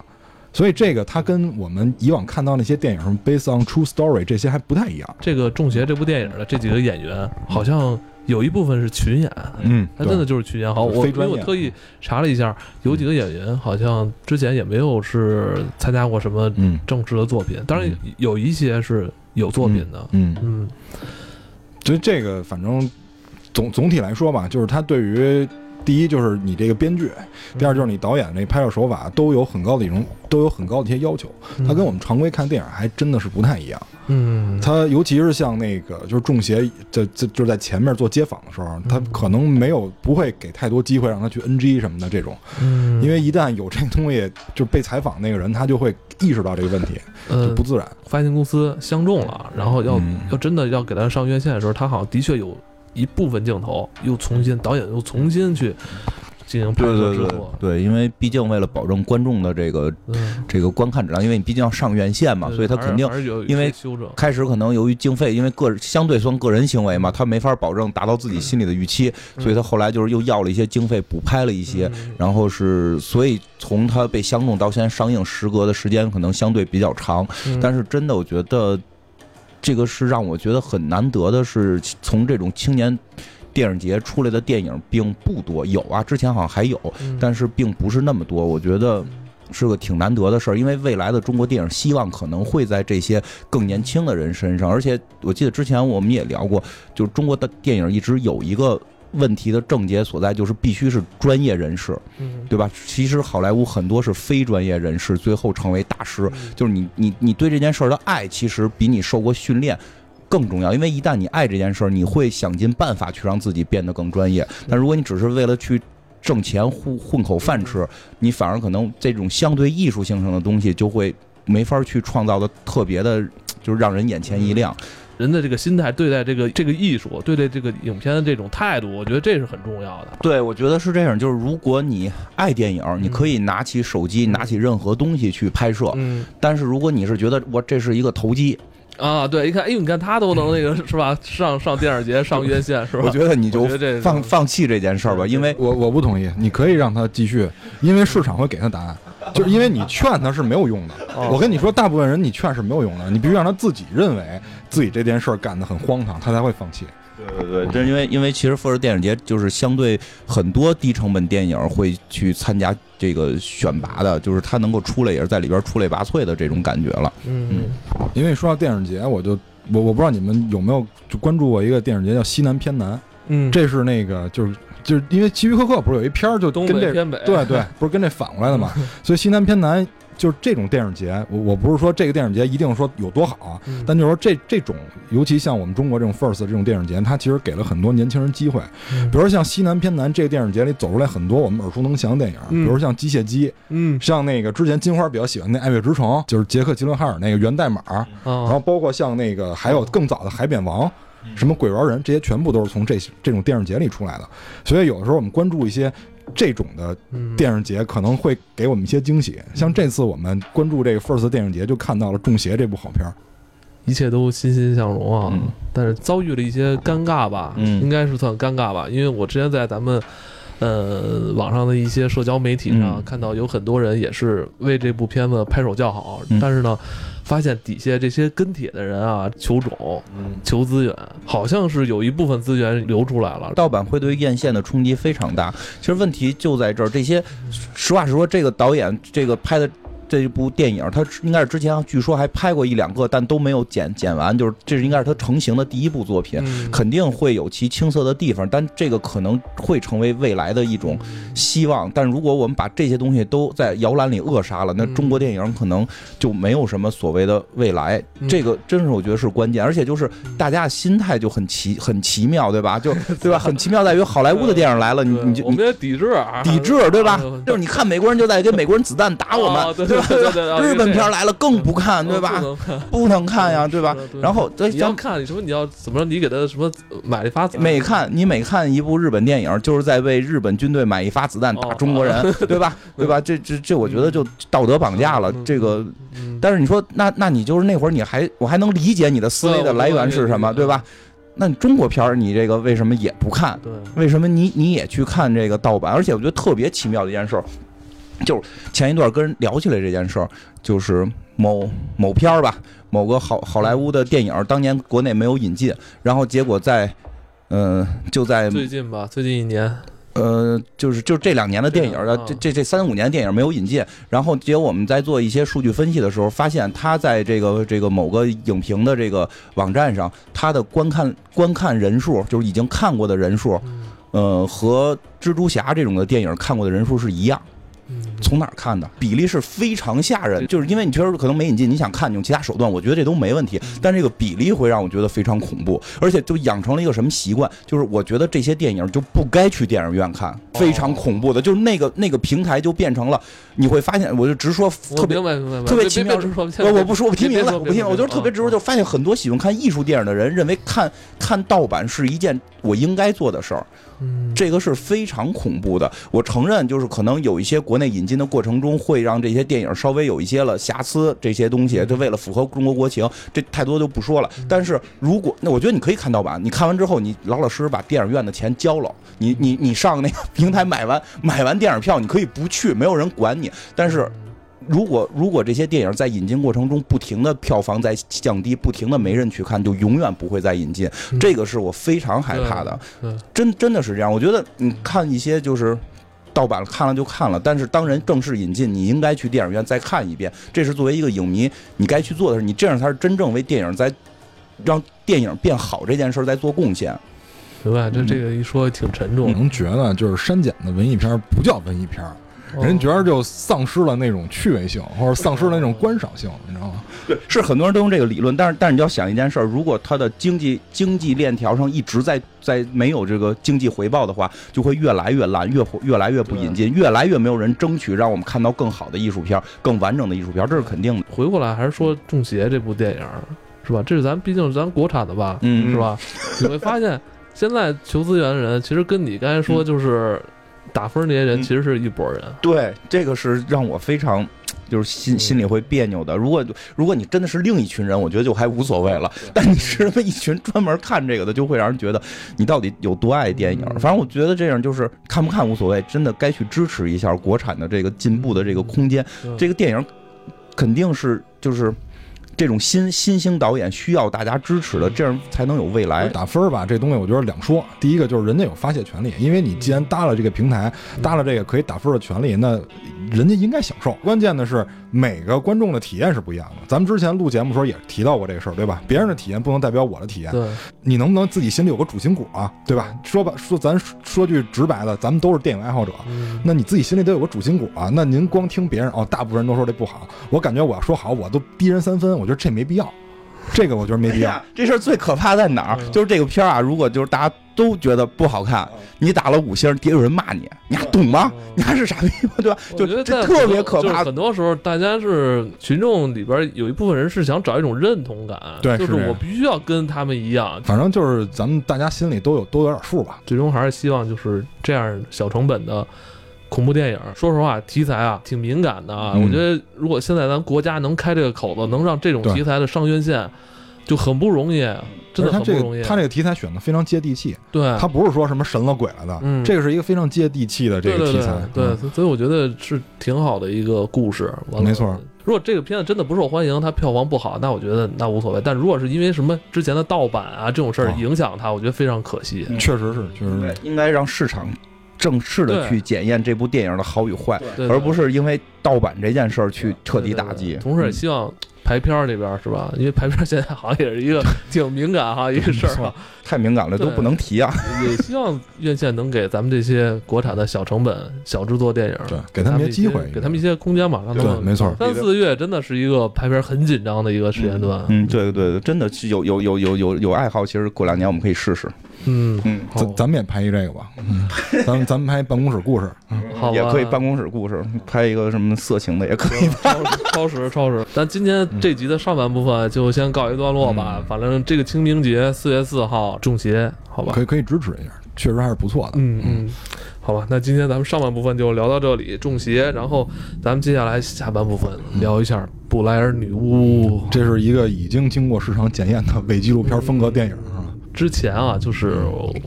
S3: 所以这个它跟我们以往看到那些电影什么 based on true story 这些还不太一样。
S1: 这个《中邪》这部电影的这几个演员，好像有一部分是群演，
S3: 嗯
S1: 他真的就是群演。好，我因为我特意查了一下，有几个演员好像之前也没有是参加过什么
S3: 嗯。
S1: 正式的作品，当然有一些是有作品的。
S3: 嗯，
S1: 嗯。
S3: 所以这个反正总总体来说吧，就是他对于第一就是你这个编剧，第二就是你导演那拍摄手法都有很高的一种都有很高的一些要求，它跟我们常规看电影还真的是不太一样。
S1: 嗯，
S3: 它尤其是像那个就是中邪，这这就是在前面做街访的时候，他可能没有不会给太多机会让他去 NG 什么的这种，
S1: 嗯，
S3: 因为一旦有这个东西，就被采访那个人他就会意识到这个问题，就
S1: 呃
S3: 不，自然。
S1: 发行公司相中了，然后要、
S3: 嗯。
S1: 要真的要给他上院线的时候，他好像的确有一部分镜头又重新导演又重新去进行拍
S2: 对对对
S1: 摄制作。
S2: 对，因为毕竟为了保证观众的这个
S1: 嗯，
S2: 这个观看质量，因为你毕竟要上院线嘛，所以他肯定因为。开始可能由于经费，因为个人相对算个人行为嘛，他没法保证达到自己心里的预期，所以他后来就是又要了一些经费补拍了一些，
S1: 嗯
S2: 然后是所以从他被相中到现在上映，时隔的时间可能相对比较长，
S1: 嗯
S2: 但是真的我觉得这个是让我觉得很难得的是，从这种青年。电影节出来的电影并不多，有啊，之前好像还有，
S1: 嗯
S2: 但是并不是那么多。我觉得是个挺难得的事儿，因为未来的中国电影希望可能会在这些更年轻的人身上，而且我记得之前我们也聊过，就是中国的电影一直有一个问题的症结所在，就是必须是专业人士，
S1: 嗯
S2: 对吧？其实好莱坞很多是非专业人士，最后成为大师，就是你你你对这件事儿的爱，其实比你受过训练。更重要，因为一旦你爱这件事儿，你会想尽办法去让自己变得更专业。但如果你只是为了去挣钱混混口饭吃，你反而可能这种相对艺术性上的东西就会没法去创造的特别的，就是让人眼前一亮。
S1: 人的这个心态对待这个这个艺术，对待这个影片的这种态度，我觉得这是很重要的。
S2: 对，我觉得是这样，就是如果你爱电影，你可以拿起手机，
S1: 嗯
S2: 拿起任何东西去拍摄。
S1: 嗯
S2: 但是如果你是觉得我这是一个投机，
S1: 啊，对，一看，哎呦，你看他都能那个是吧？上上电影节，上院线是吧？
S2: 我觉得你就放放弃这件事儿吧，因为
S3: 我我不同意，你可以让他继续，因为市场会给他答案，就是因为你劝他是没有用的。
S1: 哦
S3: 我跟你说，大部分人你劝是没有用的，你必须让他自己认为自己这件事儿干得很荒唐，他才会放弃。
S2: 对对对，这是因为因为其实富士电影节就是相对很多低成本电影会去参加这个选拔的，就是它能够出来也是在里边出类拔萃的这种感觉了。
S1: 嗯
S3: 因为说到电影节，我就我我不知道你们有没有就关注过一个电影节叫西南偏南，
S1: 嗯，
S3: 这是那个就是就是因为希区柯克不是有一片儿就
S1: 东
S3: 跟这
S1: 北偏北，
S3: 对对，不是跟这反过来的嘛？[laughs] 所以西南偏南就是这种电影节，我我不是说这个电影节一定说有多好啊，
S1: 嗯。
S3: 但就是说这这种，尤其像我们中国这种 First 这种电影节，它其实给了很多年轻人机会。
S1: 嗯。
S3: 比如说像西南偏南这个电影节里走出来很多我们耳熟能详的电影，
S1: 嗯。
S3: 比如像《机械姬》，
S1: 嗯。
S3: 像那个之前金花比较喜欢那《爱乐之城》，就是杰克吉伦哈尔那个源代码，然后
S1: 啊，
S3: 包括像那个还有更早的《海扁王》。什么鬼玩人，这些全部都是从这这种电影节里出来的，所以有的时候我们关注一些这种的
S1: 嗯
S3: 电影节可能会给我们一些惊喜。像这次我们关注这个 First 电影节，就看到了《中邪》这部好片儿。
S1: 一切都欣欣向荣啊，
S2: 嗯
S1: 但是遭遇了一些尴尬吧，
S2: 嗯
S1: 应该是算尴尬吧，因为我之前在咱们。呃，网上的一些社交媒体上
S2: 嗯
S1: 看到有很多人也是为这部片子拍手叫好，
S2: 嗯
S1: 但是呢，发现底下这些跟帖的人啊，求种、求资源，好像是有一部分资源流出来了。
S2: 盗版会对院线的冲击非常大。其实问题就在这儿，这些实话实说，这个导演这个拍的这部电影，他应该是之前据说还拍过一两个，但都没有剪剪完，就是这是应该是他成型的第一部作品，
S1: 嗯
S2: 肯定会有其青涩的地方，但这个可能会成为未来的一种希望。但如果我们把这些东西都在摇篮里扼杀了，那
S1: 嗯
S2: 中国电影可能就没有什么所谓的未来。
S1: 嗯
S2: 这个真是我觉得是关键，而且就是大家的心态就很奇 [laughs] 很奇妙，对吧？就对吧？[laughs] 很奇妙在于好莱坞的电影来了，你你就你
S1: 我们也抵制啊，
S2: 抵制，对吧
S1: 啊？
S2: 就是你看美国人就在给美国人子弹打我
S1: 啊
S2: 们？
S1: 对 [laughs] 对对啊
S2: 日本片来了更不看，对吧？
S1: 不能看
S2: 呀，[laughs] 对吧？然后对
S1: 你要看你什么？你要怎么着？你给他什么买了一发子弹？
S2: 每看你每看一部日本电影，就是在为日本军队买一发子弹打
S1: 哦
S2: 中国人，[laughs] 对吧？对吧？这这这，我觉得就道德绑架了
S1: 嗯。
S2: 这个，
S1: 嗯，
S2: 但是你说那那你就是那会儿你还我还能理解你的思维的来源是什么，
S1: 对
S2: 对吧？那你中国片儿你这个为什么也不看？
S1: 对，
S2: 为什么你你也去看这个盗版？而且我觉得特别奇妙的一件事儿，就是前一段跟人聊起来这件事儿，就是某某片儿吧，某个好好莱坞的电影，当年国内没有引进，然后结果在，嗯、就在
S1: 最近吧，最近一年，
S2: 呃，就是就是这两年的电影
S1: 这两，
S2: 呃这这这三五年的电影没有引进，然后结果我们在做一些数据分析的时候，发现它在这个这个某个影评的这个网站上，它的观看观看人数，就是已经看过的人数，
S1: 嗯。
S2: 呃，和蜘蛛侠这种的电影看过的人数是一样。
S1: 嗯，
S2: 从哪儿看的？比例是非常吓人，就是因为你确实可能没引进，你想看，你用其他手段，我觉得这都没问题。但这个比例会让我觉得非常恐怖，而且就养成了一个什么习惯，就是我觉得这些电影就不该去电影院看，非常恐怖的，就是那个那个平台就变成了，你会发现，我就直说特别特别
S1: 别
S2: 奇妙我我不说，我提名了，我不提名，我就是特别直说，就发现很多喜欢看艺术电影的人认为看看盗版是一件我应该做的事儿，
S1: 嗯，
S2: 这个是非常恐怖的。我承认，就是可能有一些国内引进的过程中，会让这些电影稍微有一些了瑕疵，这些东西，就为了符合中国国情，这太多就不说了。但是如果那我觉得你可以看盗版，你看完之后，你老老实实把电影院的钱交了，你你你上那个平台买完买完电影票，你可以不去，没有人管你。但是如果如果这些电影在引进过程中不停的票房在降低，不停的没人去看，就永远不会再引进。
S1: 嗯
S2: 这个是我非常害怕的。真真的是这样。我觉得你看一些就是盗版看了就看了，但是当人正式引进，你应该去电影院再看一遍。这是作为一个影迷你该去做的事，你这样才是真正为电影在让电影变好这件事儿在做贡献。
S1: 明白，这
S2: 嗯
S1: 这个一说挺沉重的，
S3: 能觉得就是删减的文艺片不叫文艺片人觉得就丧失了那种趣味性，或者丧失了那种观赏性，你知道吗？
S2: 对，是很多人都用这个理论，但是但是你要想一件事儿，如果它的经济经济链条上一直在在没有这个经济回报的话，就会越来越烂，越越来越不引进，越来越没有人争取让我们看到更好的艺术片儿、更完整的艺术片儿，这是肯定的。
S1: 回过来还是说《中邪》这部电影是吧？这是咱毕竟是咱国产的吧，
S2: 嗯
S1: 是吧？你会发现，现在求资源的人其实跟你刚才说就是打分那些人
S2: 嗯
S1: 其实是一拨人。
S2: 对，这个是让我非常就是心
S1: 嗯
S2: 心里会别扭的。如果如果你真的是另一群人，我觉得就还无所谓了。但你是那么一群专门看这个的，就会让人觉得你到底有多爱电影。
S1: 嗯
S2: 反正我觉得这样就是看不看无所谓，真的该去支持一下国产的这个进步的这个空间。这个电影肯定是就是。这种新新兴导演需要大家支持的，这样才能有未来。
S3: 打分儿吧，这东西我觉得两说。第一个就是人家有发泄权利，因为你既然搭了这个平台，搭了这个可以打分的权利，那人家应该享受。关键的是每个观众的体验是不一样的。咱们之前录节目的时候也提到过这个事儿，对吧？别人的体验不能代表我的体验。
S1: 对，
S3: 你能不能自己心里有个主心骨啊？对吧？说吧，说咱说句直白的，咱们都是电影爱好者，
S1: 嗯
S3: 那你自己心里得有个主心骨啊。那您光听别人哦，大部分人都说这不好，我感觉我要说好，我都低人三分，我觉得这没必要。这个我觉得没必要。
S2: 哎，这事儿最可怕在哪儿？
S1: 嗯
S2: 就是这个片儿啊，如果就是大家都觉得不好看，你打了五星，底下有人骂你，你还懂吗？
S1: 嗯
S2: 你还是傻逼吗？[laughs] 对吧？就
S1: 我觉得在
S2: 这特别可怕。
S1: 很多时候，大家是群众里边有一部分人是想找一种认同感，就是我必须要跟他们一样，
S3: 反正就是咱们大家心里都有都有点数吧。
S1: 最终还是希望就是这样小成本的恐怖电影。说实话，题材啊挺敏感的啊。
S3: 嗯
S1: 我觉得如果现在咱国家能开这个口子，能让这种题材的上院线，就很不容易，真的
S3: 他这
S1: 很不容易。
S3: 个他这个题材选的非常接地气，
S1: 对，
S3: 他不是说什么神了鬼了的，
S1: 嗯
S3: 这个是一个非常接地气的这个题材。
S1: 对，
S3: 嗯
S1: 所以我觉得是挺好的一个故事。完了
S3: 没错。
S1: 如果这个片子真的不受欢迎，它票房不好，那我觉得那无所谓。但如果是因为什么之前的盗版啊这种事儿
S3: 哦
S1: 影响它，我觉得非常可惜。
S3: 确实是，确实是。
S2: 应该让市场正式的去检验这部电影的好与坏，而不是因为盗版这件事儿去彻底打击。
S1: 同时也希望排片儿这边儿是吧？因为排片儿现在好像也是一个 [laughs] 挺敏感哈 [laughs] 一个事儿啊，
S2: 太敏感了，都不能提啊。
S1: 也希望院线能给咱们这些国产的小成本、小制作电影，
S3: 对给他们一些机会
S1: 给他们一些空间嘛，让他
S3: 对，
S1: 们
S3: 没错。
S1: 三四月真的是一个排片很紧张的一个时间段。
S2: 嗯，对对对，真的是有有有有有有爱好，其实过两年我们可以试试。
S1: 嗯，
S2: 嗯，
S3: 咱咱们也拍一这个吧，嗯，咱们咱们拍办公室故事，
S1: 好吧
S2: 也可以办公室故事，拍一个什么色情的也可以。
S1: 超超时超时。[laughs] 咱今天这集的上半部分就先告一段落吧。反正这个清明节四月四号中邪，好吧
S3: 可？以可以支持一下，确实还是不错的。
S1: 嗯嗯，好吧，那今天咱们上半部分就聊到这里，中邪，然后咱们接下来下半部分聊一下布莱尔女巫。
S3: 这是一个已经经过市场检验的伪纪录片风格电影啊。
S1: 之前啊，就是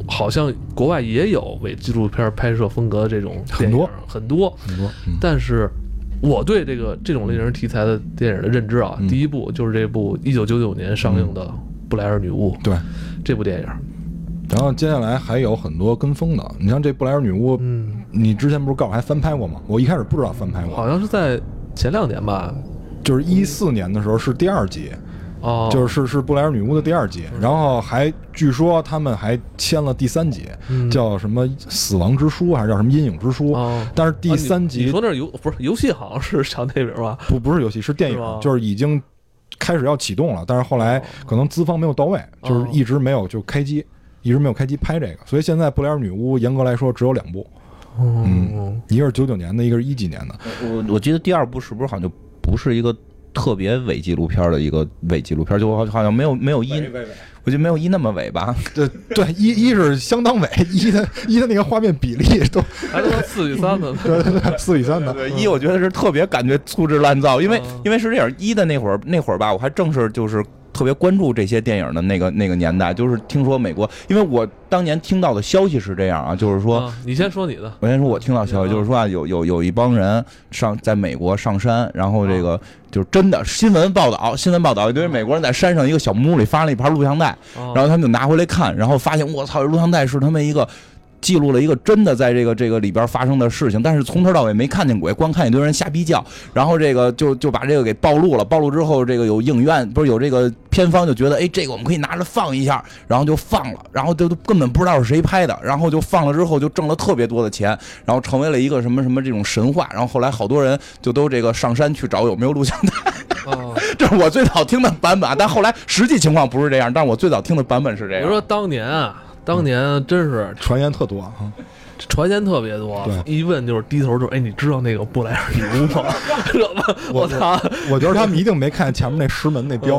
S1: 好像国外也有伪纪录片拍摄风格的这种
S3: 很多。
S1: 很多，
S3: 很多，嗯，
S1: 但是我对这个这种类型题材的电影的认知啊，
S3: 嗯。
S1: 第一部就是这部一九九九年上映的《布莱尔女巫》
S3: 对。
S1: 这部电影。
S3: 然后接下来还有很多跟风的，你像这布莱尔女巫，
S1: 嗯，
S3: 你之前不是告诉我还翻拍过吗？我一开始不知道翻拍过，
S1: 好像是在前两年吧。
S3: 就是一四年的时候是第二集，
S1: 哦，
S3: 就是是是布莱尔女巫的第二集，然后还据说他们还签了第三集，
S1: 嗯。
S3: 叫什么死亡之书还是叫什么阴影之书？
S1: 哦，
S3: 但是第三
S1: 集你你
S3: 集
S1: 说那是游不是游戏，好像是叫那名吧？
S3: 不不是游戏是电影
S1: 是吗，
S3: 就是已经开始要启动了，但是后来可能资方没有到位，
S1: 哦。
S3: 就是一直没有就开机，一直没有开机拍这个，所以现在布莱尔女巫严格来说只有两部，
S1: 嗯，
S3: 一个是九九年的，一个是一几年的。
S2: 我我记得第二部是不是好像就不是一个特别伪纪录片的一个伪纪录片，就好好像没有没有一，我觉得没有一那么伪吧。
S3: 对对，一一是相当伪，一的一的那个画面比例都
S1: 还是四比三的。[laughs]
S3: 对对对四比三的，
S2: 对一，我觉得是特别感觉粗制滥造，因为
S1: 嗯
S2: 因为是这样，一的那会儿那会儿吧，我还正是就是特别关注这些电影的那个那个年代，就是听说美国，因为我当年听到的消息是这样啊，就是说。
S1: 啊你先说你的。
S2: 我先说，我听到消息就是说啊，有有有一帮人上在美国上山，然后这个就是真的新闻报道，新闻报道，一堆美国人在山上一个小木屋里发了一盘录像带，
S1: 然
S2: 然后他们就拿回来看，然后发现我操，这录像带是他们一个记录了一个真的在这个这个里边发生的事情，但是从头到尾没看见鬼，光看一堆人瞎逼叫，然后这个就就把这个给暴露了，暴露之后，这个有影院不是有这个片方就觉得，哎，这个我们可以拿着放一下，然后就放了，然后就就根本不知道是谁拍的，然后就放了之后就挣了特别多的钱，然后成为了一个什么什么这种神话，然后后来好多人就都这个上山去找有没有录像带。
S1: 啊，
S2: 这是我最早听的版本啊，但后来实际情况不是这样，但是我最早听的版本是这样。
S1: 比如说当年啊，当年真是
S3: 传言特多啊。
S1: 传言特别多，一问就是低头就是，哎，你知道那个布莱尔女巫吗？[laughs] 我操！
S3: 我觉得他们一定没看见前面那石门那标，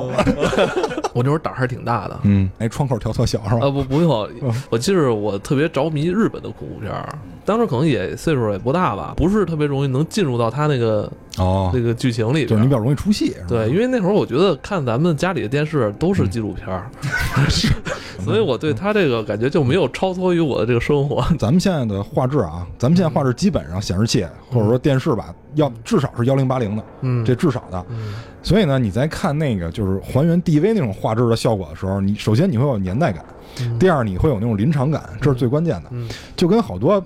S3: [laughs]
S1: 我那会儿胆儿还挺大的。
S2: 嗯，
S3: 哎，窗口调特小是吧？
S1: 啊不不用，我记着我特别着迷日本的恐怖片儿，当时可能也岁数也不大吧，不是特别容易能进入到他那个
S3: 哦
S1: 那，个剧情里边。
S3: 就是你比较容易出戏，
S1: 对，因为那会儿我觉得看咱们家里的电视都是纪录片儿，[laughs] 所以我对他这个感觉就没有超脱于我的这个生活。[laughs]
S3: 咱们现在的画质啊，咱们现在画质基本上显示器或者说电视吧，要至少是幺零八零的，
S1: 嗯，
S3: 这至少的。
S1: 嗯
S3: 所以呢，你在看那个就是还原 DV 那种画质的效果的时候，你首先你会有年代感，
S1: 嗯
S3: 第二你会有那种临场感，这是最关键的。
S1: 嗯
S3: 就跟好多。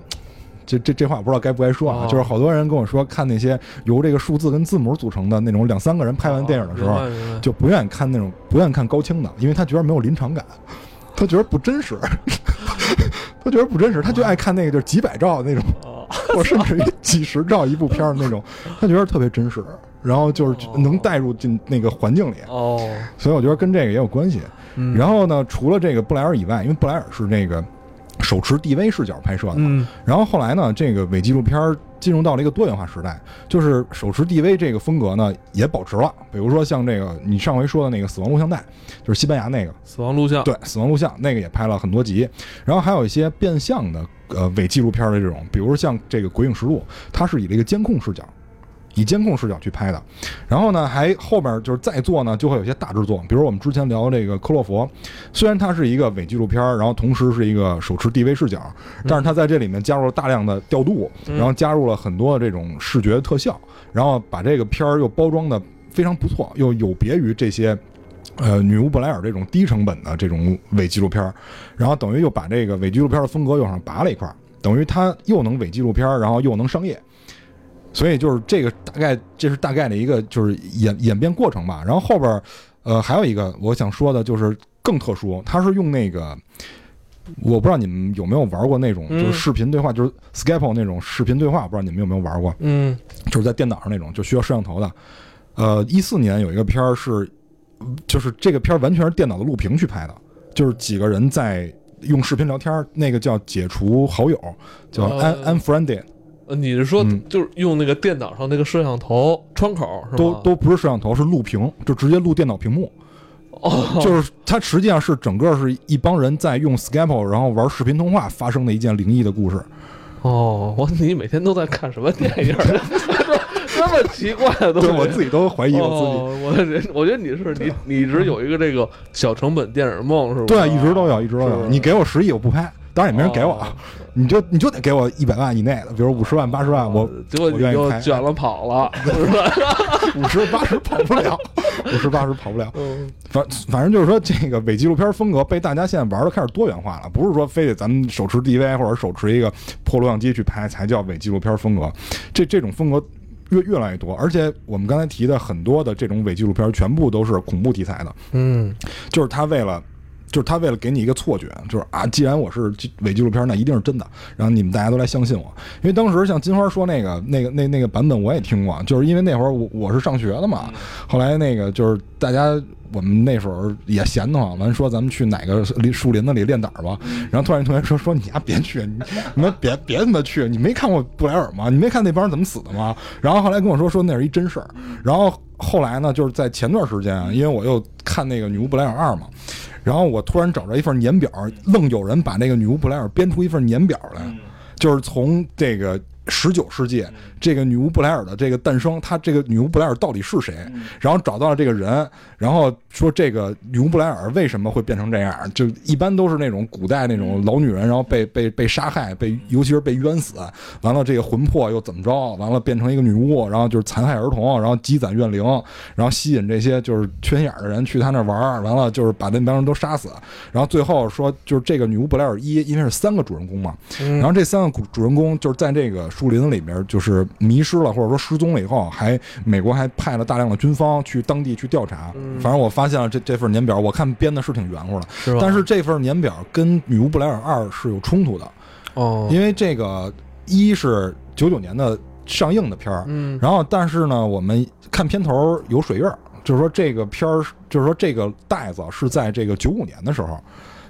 S3: 这这这话不知道该不该说啊，
S1: 哦
S3: 就是好多人跟我说，看那些由这个数字跟字母组成的那种两三个人拍完电影的时候，就不愿意看那种不愿意看高清的，因为他觉得没有临场感，他觉得不真实，[laughs] 他觉得不真实，他就爱看那个就是几百兆那种，
S1: 哦。[laughs]
S3: 或者甚至于几十兆一部片儿那种，[laughs] 他觉得特别真实，然后就是能带入进那个环境里，
S1: 哦，
S3: 所以我觉得跟这个也有关系。
S1: 嗯。
S3: 然后呢，除了这个布莱尔以外，因为布莱尔是那个手持 DV 视角拍摄的，
S1: 嗯
S3: 然后后来呢，这个伪纪录片儿进入到了一个多元化时代，就是手持 DV 这个风格呢也保持了。比如说像这个你上回说的那个死亡录像带，就是西班牙那个，
S1: 死亡录像，
S3: 对，死亡录像那个也拍了很多集。然后还有一些变相的呃伪纪录片的这种，比如像这个《鬼影实录》，它是以这个监控视角。以监控视角去拍的，然后呢，还后边就是再做呢，就会有些大制作，比如我们之前聊这个科洛佛，虽然它是一个伪纪录片，然后同时是一个手持 DV 视角，但是它在这里面加入了大量的调度，
S1: 嗯
S3: 然后加入了很多的这种视觉特效，然后把这个片儿又包装的非常不错，又有别于这些。呃，女巫布莱尔这种低成本的这种伪纪录片儿，然后等于又把这个伪纪录片的风格又往上拔了一块儿，等于它又能伪纪录片儿，然后又能商业，所以就是这个大概这是大概的一个就是演演变过程吧。然后后边呃还有一个我想说的就是更特殊，它是用那个。我不知道你们有没有玩过那种，
S1: 嗯
S3: 就是视频对话，就是 Skype 那种视频对话，不知道你们有没有玩过？
S1: 嗯
S3: 就是在电脑上那种，就需要摄像头的。呃，一四年有一个片儿是，就是这个片儿完全是电脑的录屏去拍的，就是几个人在用视频聊天儿，那个叫解除好友，叫
S1: 哦
S3: un unfriended，
S1: 呃你是说
S3: 嗯
S1: 就是用那个电脑上那个摄像头窗口是吧？
S3: 都都不是摄像头，是录屏，就直接录电脑屏幕。
S1: 哦，
S3: 就是它实际上是整个是一帮人在用 Skype 然后玩视频通话发生的一件灵异的故事。
S1: 哦，我你每天都在看什么电影儿？[laughs] 这么奇怪的东西。
S3: 对我自己都怀疑我自己。
S1: 哦、我的人，我觉得你是你，你一直有一个这个小成本电影梦，是吧？
S3: 对，一直都有，一直都有。
S1: 是
S3: 你给我十亿，我不拍，当然也没人给我，
S1: 哦 [laughs]
S3: 你就你就得给我一百万以内的，比如五十万、八十万，我
S1: 结果你就
S3: 我愿意拍
S1: 卷了跑了？[laughs]
S3: 五十八十跑不了，五十八十跑不了。
S1: 嗯
S3: 反反正就是说，这个伪纪录片风格被大家现在玩的开始多元化了，不是说非得咱们手持 DV 或者手持一个破录像机去拍才叫伪纪录片风格，这这种风格越越来越多，而且我们刚才提的很多的这种伪纪录片全部都是恐怖题材的，
S1: 嗯
S3: 就是他为了。就是他为了给你一个错觉，就是啊，既然我是纪伪纪录片，那一定是真的，然后你们大家都来相信我。因为当时像金花说那个那个那那个版本我也听过，就是因为那会儿我我是上学的嘛，后来那个就是大家我们那时候也闲得慌，完说咱们去哪个林树林子里练胆儿吧。然后突然一同学说说你丫别去，你你们别别他妈去，你没看过布莱尔吗？你没看那帮人怎么死的吗？然后后来跟我说说那是一真事儿。然后后来呢，就是在前段时间啊，因为我又看那个《女巫布莱尔二》嘛。然后我突然找着一份年表，愣有人把那个女巫布莱尔编出一份年表来，就是从这个十九世纪这个女巫布莱尔的这个诞生，她这个女巫布莱尔到底是谁？然后找到了这个人，然后说这个女巫布莱尔为什么会变成这样？就一般都是那种古代那种老女人，然后被被被杀害，被尤其是被冤死，完了这个魂魄又怎么着？完了变成一个女巫，然后就是残害儿童，然后积攒怨灵，然后吸引这些就是缺心眼儿的人去她那玩儿，完了就是把那帮人都杀死，然后最后说就是这个女巫布莱尔一，因为是三个主人公嘛，
S1: 嗯
S3: 然后这三个主主人公就是在这个树林里面就是迷失了，或者说失踪了以后，还美国还派了大量的军方去当地去调查。
S1: 嗯
S3: 反正我发现了这这份年表，我看编的是挺圆乎的，
S1: 是吧？
S3: 但是这份年表跟《女巫布莱尔二》是有冲突的，
S1: 哦，
S3: 因为这个一是九九年的上映的片儿，
S1: 嗯
S3: 然后但是呢，我们看片头有水印儿，就是说这个片儿，就是说这个袋子是在这个九五年的时候，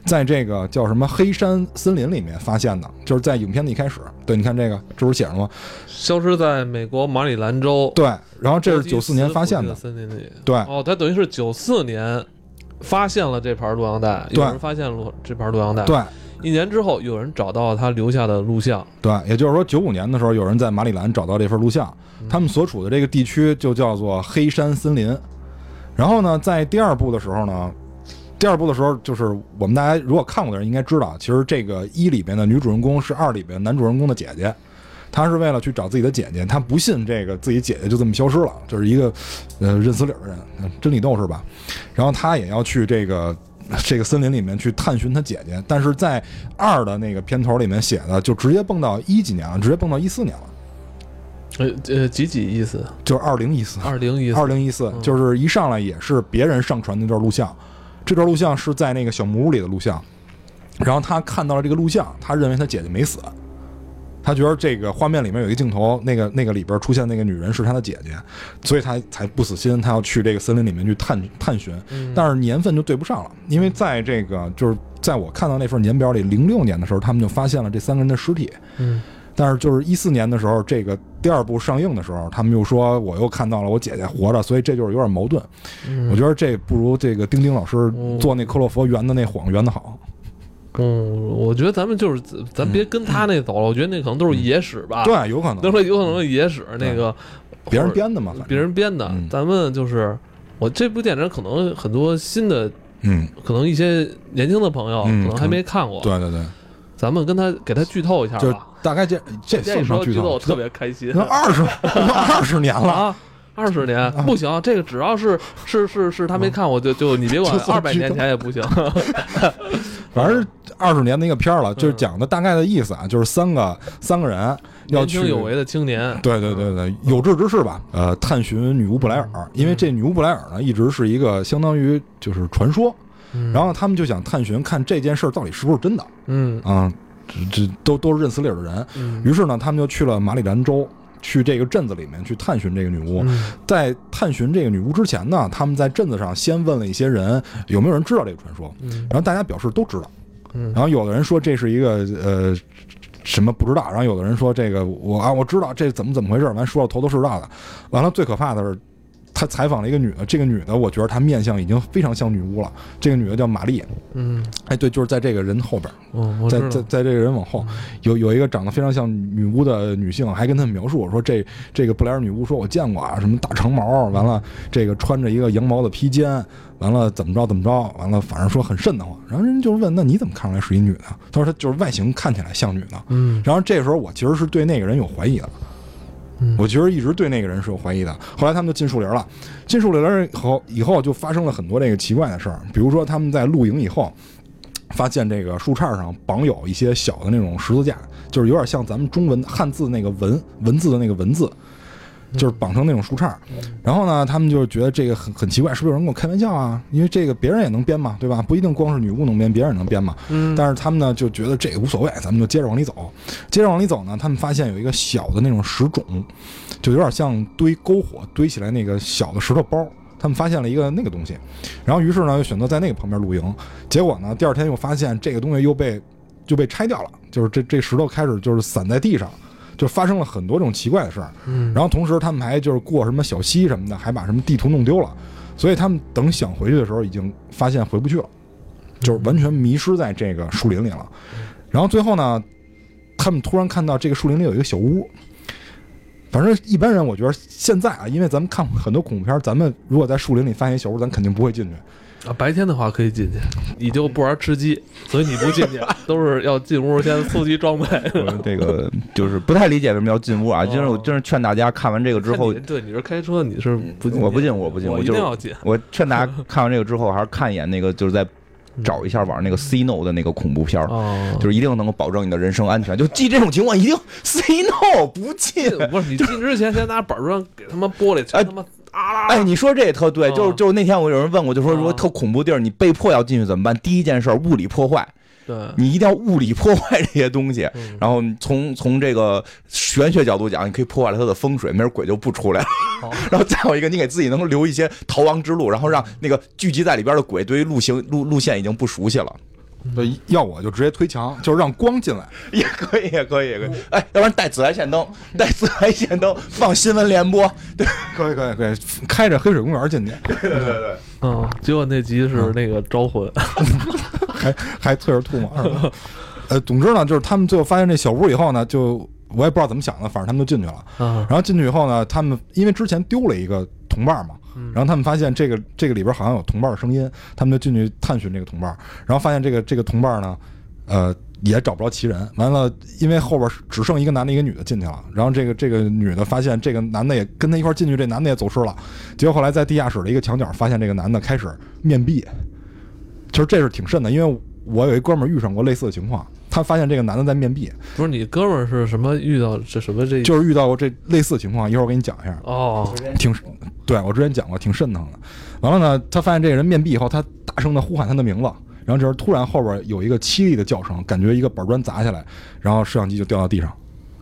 S3: 在这个叫什么黑山森林里面发现的，就是在影片的一开始。对，你看这个，这不是写着吗？
S1: 消失在美国马里兰州，
S3: 对，然后这是九四年发现的，
S1: 森林里。
S3: 对
S1: 哦，他等于是九四年发现了这盘录像带，有人发现录这盘录像带。
S3: 对
S1: 一年之后，有人找到了他留下的录像。
S3: 对，也就是说九五年的时候，有人在马里兰找到这份录像，
S1: 嗯
S3: 他们所处的这个地区就叫做黑山森林。然后呢，在第二部的时候呢，第二部的时候，就是我们大家如果看过的人应该知道，其实这个一里边的女主人公是二里边男主人公的姐姐，她是为了去找自己的姐姐，她不信这个自己姐姐就这么消失了，就是一个呃认死理儿的人，呃真理斗士吧。然后她也要去这个。这个森林里面去探寻她姐姐，但是在二的那个片头里面写的，就直接蹦到一几年了，直接蹦到一四年了，
S1: 呃呃，几几意思？
S3: 就是二零一四。
S1: 二零一四。
S3: 二零一四，就是一上来也是别人上传那段录像，这段录像是在那个小木屋里的录像，然后他看到了这个录像，他认为他姐姐没死，他觉得这个画面里面有一个镜头，那个那个里边出现那个女人是他的姐姐，所以他才不死心，他要去这个森林里面去探探寻，但是年份就对不上了，因为在这个就是在我看到那份年表里，零六年的时候他们就发现了这三个人的尸体，
S1: 嗯。
S3: 但是就是一四年的时候，这个第二部上映的时候，他们又说我又看到了我姐姐活着，所以这就是有点矛盾。
S1: 嗯
S3: 我觉得这不如这个丁丁老师做那克洛佛圆的那谎圆的好。
S1: 嗯，我觉得咱们就是咱别跟他那走了，我觉得那可能都是野史吧。，
S3: 对，有可能
S1: 都说有可能是野史那个
S3: 别人编的嘛，
S1: 别人编的
S3: 嗯。
S1: 咱们就是我这部电影可能很多新的，
S3: 嗯，
S1: 可能一些年轻的朋友可
S3: 嗯
S1: 能还没看过。
S3: 对对对，
S1: 咱们跟他给他剧透一下
S3: 就
S1: 吧。
S3: 大概这这
S1: 这
S3: 算不上剧透
S1: 说剧透我，特别开心。
S3: 那二十二十年了，
S1: 啊！二十年不行，这个只要是是是是他没看，我就就你别管 [laughs] 二百年前也不行。[laughs]
S3: 反正二十年的一个片儿了，就是讲的大概的意思啊，就是三个三个人要
S1: 年
S3: 去
S1: 轻有为的青年，
S3: 对对对对，有志之士吧，呃，探寻女巫布莱尔，因为这女巫布莱尔呢，一直是一个相当于就是传说，
S1: 嗯。
S3: 然后他们就想探寻看这件事儿到底是不是真的。
S1: 嗯。
S3: 啊，这这都都是认死理儿的人，
S1: 嗯。
S3: 于是呢，他们就去了马里兰州。去这个镇子里面去探寻这个女巫，
S1: 嗯。
S3: 在探寻这个女巫之前呢，他们在镇子上先问了一些人有没有人知道这个传说，
S1: 嗯。
S3: 然后大家表示都知道，
S1: 嗯。
S3: 然后有的人说这是一个呃什么不知道，然后有的人说这个我啊我知道这怎么怎么回事，完说的头头是道的，完了最可怕的是。他采访了一个女的，这个女的，我觉得她面相已经非常像女巫了。这个女的叫玛丽，
S1: 嗯
S3: 哎，对，就是在这个人后边，
S1: 哦，
S3: 在，在在这个人往后，有有一个长得非常像女巫的女性，还跟他们描述我说这这个布莱尔女巫说我见过啊，什么大长毛，完了这个穿着一个羊毛的披肩，完了怎么着怎么着，完了反正说很瘆得慌。然后人就问那你怎么看出来是一女的？他说她就是外形看起来像女的。
S1: 嗯
S3: 然后这时候我其实是对那个人有怀疑的，
S1: 嗯
S3: 我其实一直对那个人是有怀疑的。后来他们就进树林了，进树林以后以后就发生了很多这个奇怪的事儿，比如说他们在露营以后。发现这个树杈上绑有一些小的那种十字架，就是有点像咱们中文汉字那个文文字的那个文字，就是绑成那种树杈。然后呢，他们就觉得这个很很奇怪，是不是有人跟我开玩笑啊？因为这个别人也能编嘛，对吧？不一定光是女巫能编，别人也能编嘛。
S1: 嗯，
S3: 但是他们呢就觉得这个无所谓，咱们就接着往里走。接着往里走呢，他们发现有一个小的那种石冢，就有点像堆篝火堆起来那个小的石头包。他们发现了一个那个东西，然后于是呢又选择在那个旁边露营。结果呢，第二天又发现这个东西又被就被拆掉了，就是这这石头开始就是散在地上，就发生了很多这种奇怪的事儿。
S1: 嗯
S3: 然后同时他们还就是过什么小溪什么的，还把什么地图弄丢了，所以他们等想回去的时候，已经发现回不去了，就是完全迷失在这个树林里了。然后最后呢，他们突然看到这个树林里有一个小屋。反正一般人，我觉得现在啊，因为咱们看很多恐怖片，咱们如果在树林里发现小屋，咱肯定不会进去。
S1: 啊，白天的话可以进去，你就不玩吃鸡，所以你不进去，[laughs] 都是要进屋先搜集装备。
S2: 这个就是不太理解为什么要进屋啊。
S1: 哦
S2: 就是我真是劝大家看完这个之后
S1: 对，你是开车，你是不进？
S2: 我不进我不进
S1: 我
S2: 我就
S1: 一定要进。
S2: 我劝大家看完这个之后，还是看一眼那个，就是在找一下网上那个 C [laughs] No 的那个恐怖片儿。
S1: 哦，
S2: 就是一定能够保证你的人身安全，就记这种情况一定 say no 不进。
S1: 不是你进之前先拿板砖给他妈玻璃全他妈啊啦！
S2: 哎，你说这也特对，就是
S1: 哦
S2: 就是那天我有人问我，就说
S1: 哦
S2: 如果特恐怖地儿，你被迫要进去怎么办？第一件事儿物理破坏，
S1: 对，
S2: 你一定要物理破坏这些东西。
S1: 嗯 [laughs]
S2: 然后从从这个玄学角度讲，你可以破坏了它的风水，没准鬼就不出来了。
S1: 好 [laughs]
S2: 然后再有一个，你给自己能留一些逃亡之路，然后让那个聚集在里边的鬼对于路行路路线已经不熟悉了。
S3: 对，要我就直接推墙，就是让光进来。
S2: 也可以，也可以，也可以。哎，要不然带紫外线灯，带紫外线灯放新闻联播。对
S3: 可以，可以，可以，开着黑水公园进去，
S2: 对对对。
S1: 嗯，结果那集是那个招魂，
S3: 还 [laughs] 还啐着吐沫。是吧呃，总之呢，就是他们最后发现这小屋以后呢，就我也不知道怎么想的，反正他们就进去了。
S1: 嗯，
S3: 然后进去以后呢，他们因为之前丢了一个同伴嘛，
S1: 嗯
S3: 然后他们发现这个这个里边好像有同伴的声音，他们就进去探寻这个同伴，然后发现这个这个同伴呢，呃，也找不着其人。完了，因为后边只剩一个男的，一个女的进去了，然后这个这个女的发现这个男的也跟他一块进去，这男的也走失了。结果后来在地下室的一个墙角发现这个男的开始面壁，其实这是挺瘆的，因为我有一哥们儿遇上过类似的情况，他发现这个男的在面壁，
S1: 不是你哥们儿是什么遇到这什么这
S3: 就是遇到过这类似的情况，一会儿我给你讲一下。
S1: 哦，
S3: 挺，对我之前讲过，挺瘆腾的。完了呢，他发现这个人面壁以后，他大声的呼喊他的名字，然后这时候突然后边有一个凄厉的叫声，感觉一个板砖砸下来，然后摄像机就掉到地上，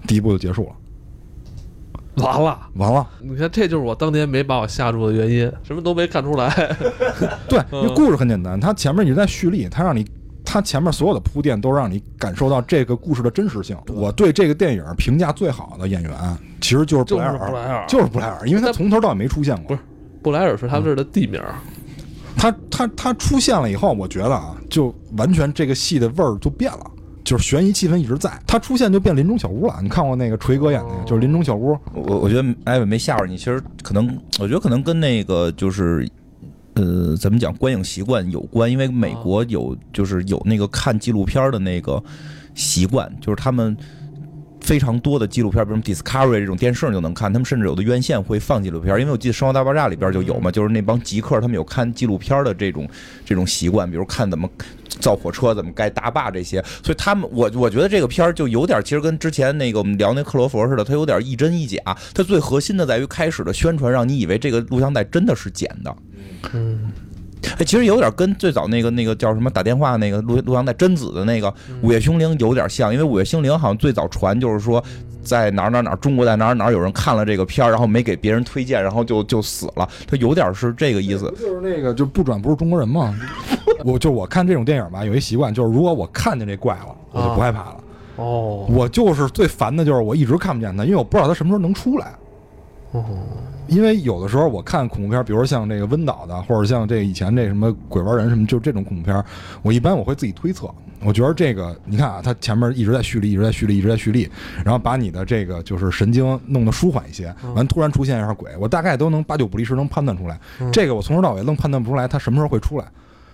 S3: 第一步就结束了。
S1: 完了。
S3: 完了，
S1: 你看，这就是我当年没把我吓住的原因，什么都没看出来。[laughs]
S3: 对，
S1: 嗯
S3: 因为故事很简单，他前面一直在蓄力，他让你。他前面所有的铺垫都让你感受到这个故事的真实性。我对这个电影评价最好的演员其实就是布莱尔，
S1: 就是布莱尔
S3: 就是布莱尔，因为他从头到尾没出现过。
S1: 不是布莱尔是他这儿的地名，
S3: 他他他出现了以后，我觉得啊，就完全这个戏的味儿就变了，就是悬疑气氛一直在。他出现就变林中小屋了。你看过那个锤哥演的，
S1: 哦
S3: 就是林中小屋。
S2: 我我觉得艾文没吓着你，其实可能，我觉得可能跟那个就是。呃，怎么讲观影习惯有关？因为美国有就是有那个看纪录片的那个习惯，就是他们非常多的纪录片，比如 Discovery 这种电视上就能看，他们甚至有的院线会放纪录片。因为我记得《生活大爆炸》里边就有嘛，就是那帮极客他们有看纪录片的这种这种习惯，比如看怎么造火车，怎么盖大坝这些。所以他们，我我觉得这个片儿就有点，其实跟之前那个我们聊那克罗佛似的，它有点一真一假。它最核心的在于开始的宣传，让你以为这个录像带真的是剪的。
S1: 嗯，
S2: 哎，其实有点跟最早那个那个叫什么打电话那个录录像带贞子的那个《午夜凶铃》有点像，因为《午夜凶铃》好像最早传就是说在哪儿哪儿哪儿中国在哪儿哪儿有人看了这个片儿，然后没给别人推荐，然后就就死了。他有点是这个意思。
S3: 就是那个就不转不是中国人嘛。[laughs] 我就我看这种电影吧，有一习惯，就是如果我看见这怪了，我就不害怕了。
S1: 哦，
S3: 我就是最烦的就是我一直看不见他，因为我不知道他什么时候能出来。
S1: 哦，
S3: 因为有的时候我看恐怖片，比如说像这个温岛的，或者像这以前这什么鬼玩人什么，就这种恐怖片，我一般我会自己推测。我觉得这个，你看啊，它前面一直在蓄力，一直在蓄力，一直在蓄力，然后把你的这个就是神经弄得舒缓一些，完突然出现一下鬼，我大概都能八九不离十能判断出来。这个我从头到尾愣判断不出来他什么时候会出来，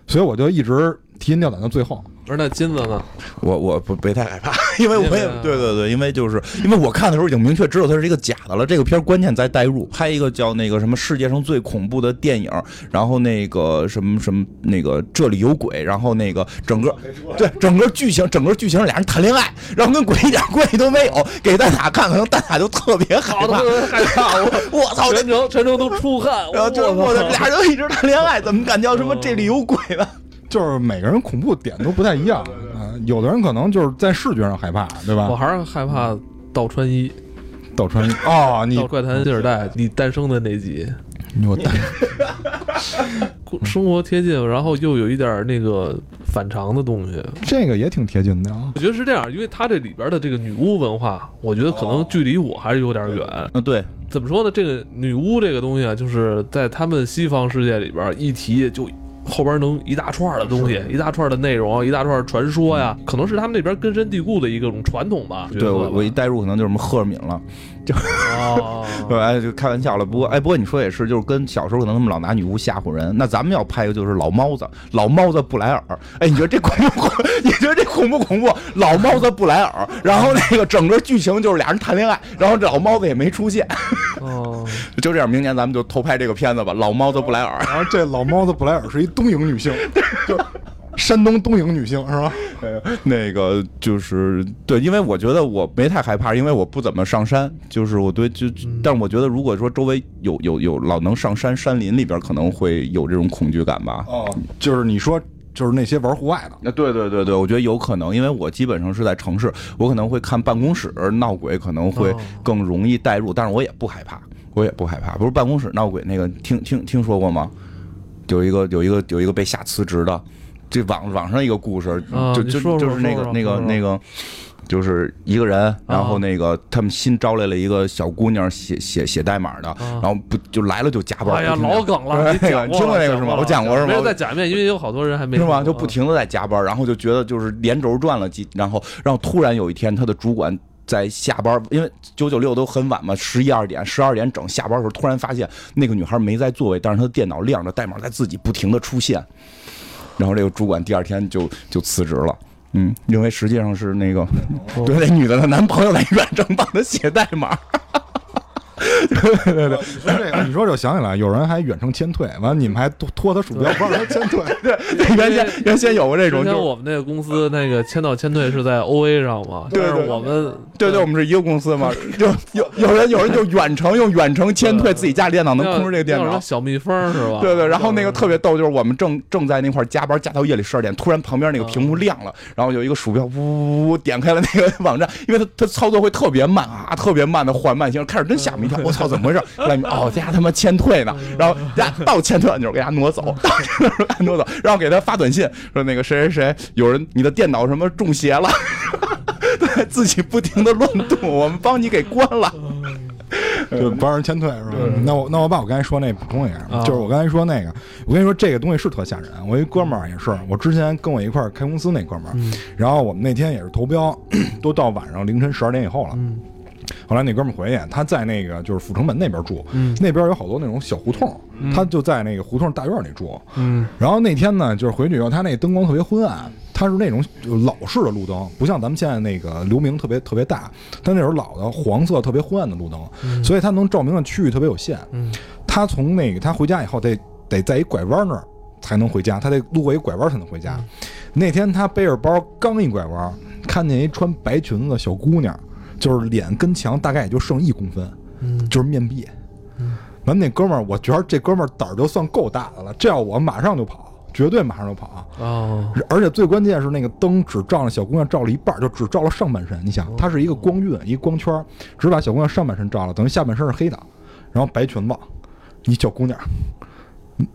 S3: 所以我就一直提心吊胆到最后。
S1: 而那金子呢？
S2: 我我不没太害怕，[laughs] 因为我也对对对，因为就是因为我看的时候已经明确知道它是一个假的了。这个片儿关键在代入，拍一个叫那个什么世界上最恐怖的电影，然后那个什么什么那个这里有鬼，然后那个整个对整个剧情整个剧情俩人谈恋爱，然后跟鬼一点关系都没有，给蛋塔看，可能蛋塔就特别害怕，
S1: 害怕我，
S2: 我操，
S1: 全程全程都出汗，
S2: 然后就我
S1: 我
S2: 的俩人一直谈恋爱，怎么敢叫什么这里有鬼呢？
S3: 就是每个人恐怖点都不太一样，啊，有的人可能就是在视觉上害怕，对吧？
S1: 我还是害怕倒穿衣，
S3: 倒穿衣 [laughs] 哦，你
S1: 怪谈第二代你诞生的那集，
S3: 你我 [laughs] 诞
S1: 生活贴近，然后又有一点那个反常的东西。
S3: 这个也挺贴近的啊。
S1: 我觉得是这样，因为它这里边的这个女巫文化，我觉得可能距离我还是有点远。
S2: 嗯，对，
S1: 怎么说呢？这个女巫这个东西啊，就是在他们西方世界里边一提就。后边能一大串的东西，一大串的内容，一大串传说呀，可能是他们那边根深蒂固的一种传统吧。
S2: 对我我一代入可能就是什么赫敏了，
S1: 哦，
S2: 对，[laughs] 哎，就开玩笑了。不过，哎，不过你说也是，就是跟小时候可能他们老拿女巫吓唬人。那咱们要拍的就是老猫子，老猫子布莱尔。哎，你觉得这恐不恐？[laughs] 你觉得这恐不恐怖？老猫子布莱尔，然后那个整个剧情就是俩人谈恋爱，然后这老猫子也没出现。
S1: 哦，[laughs]
S2: 就这样，明年咱们就偷拍这个片子吧，老猫子布莱尔。
S3: 然后这老猫子布莱尔是一东瀛女性，就山东东营女性是吧？[laughs]
S2: 那个就是对，因为我觉得我没太害怕，因为我不怎么上山，就是我对就，但是我觉得如果说周围有有有老能上山山林里边，可能会有这种恐惧感吧。
S3: 哦，就是你说就是那些玩户外的，
S2: 那对对对对，我觉得有可能，因为我基本上是在城市，我可能会看办公室闹鬼，可能会
S1: 哦
S2: 更容易代入，但是我也不害怕，我也不害怕。不是办公室闹鬼那个，听听听说过吗？有一个有一个有一个被吓辞职的，这网网上一个故事，就就就是那个那个那个。就是一个人，然后那个他们新招来了一个小姑娘，写写写代码的，然后不就来了就加班。
S1: 哎呀，老梗了，你
S2: 听过那个是吗我讲过是吗
S1: 没有再讲一遍，因为有好多人还没
S2: 是吗？就不停的在加班，然后就觉得就是连轴转了几，然后然后突然有一天，他的主管在下班，因为九九六都很晚嘛，十一二点、十二点整下班的时候，突然发现那个女孩没在座位，但是她的电脑亮着，代码在自己不停的出现，然后这个主管第二天就就辞职了。嗯，因为实际上是那个，对那女的的男朋友在远程帮她写代码。
S3: 对对对，你说这个，你说这我想起来，有人还远程签退，完了你们还拖拖他鼠标不让他签退，
S2: 对，原先原先有过这种，
S1: 之前我们那个公司那个签到签退是在 O A 上嘛，
S2: 对对
S1: 我们
S2: 对对，我们是一个公司嘛，就有有人有人就远程用远程签退自己家里电脑，能控制这个电脑。
S1: 小蜜蜂是吧？
S2: 对对，然后那个特别逗，就是我们正正在那块加班，加到夜里十二点，突然旁边那个屏幕亮了，然后有一个鼠标呜呜呜点开了那个网站，因为它它操作会特别慢啊，特别慢的缓慢型，开始真吓迷一跳，我操，怎么回事？后来哦，这家他妈签退呢，然后家到签退按钮给他挪走，[laughs] 到签退按钮给他挪走，然后给他发短信说那个谁谁谁，有人你的电脑什么中邪了。[laughs] 对自己不停的乱动，我们帮你给关了。[laughs]
S3: 就帮人签退是吧？那我那我把我刚才说那补充一下，
S1: 啊
S3: 就是我刚才说那个，我跟你说这个东西是特吓人。我一哥们儿也是，我之前跟我一块儿开公司那哥们儿，然后我们那天也是投标，[coughs] 都到晚上凌晨十二点以后了。
S1: 嗯
S3: 后来那哥们儿回去，他在那个就是阜成门那边住，
S1: 嗯
S3: 那边有好多那种小胡同，他就在那个胡同大院里住。
S1: 嗯
S3: 然后那天呢，就是回去以后，他那灯光特别昏暗，他是那种老式的路灯，不像咱们现在那个流明特别特别大，他那种老的黄色特别昏暗的路灯，所以他能照明的区域特别有限。
S1: 嗯
S3: 他从那个他回家以后得得在一拐弯那儿才能回家，他得路过一拐弯才能回家。那天他背着包刚一拐弯，看见一穿白裙子的小姑娘，就是脸跟墙大概也就剩一公分，
S1: 嗯
S3: 就是面壁。完那哥们儿，我觉得这哥们儿胆儿就算够大的了，这要我马上就跑，绝对马上就跑。
S1: 哦，
S3: 而且最关键是那个灯只照了小姑娘照了一半儿，就只照了上半身。你想，它是一个光晕，一个光圈儿，只把小姑娘上半身照了，等于下半身是黑的，然后白裙子，一小姑娘，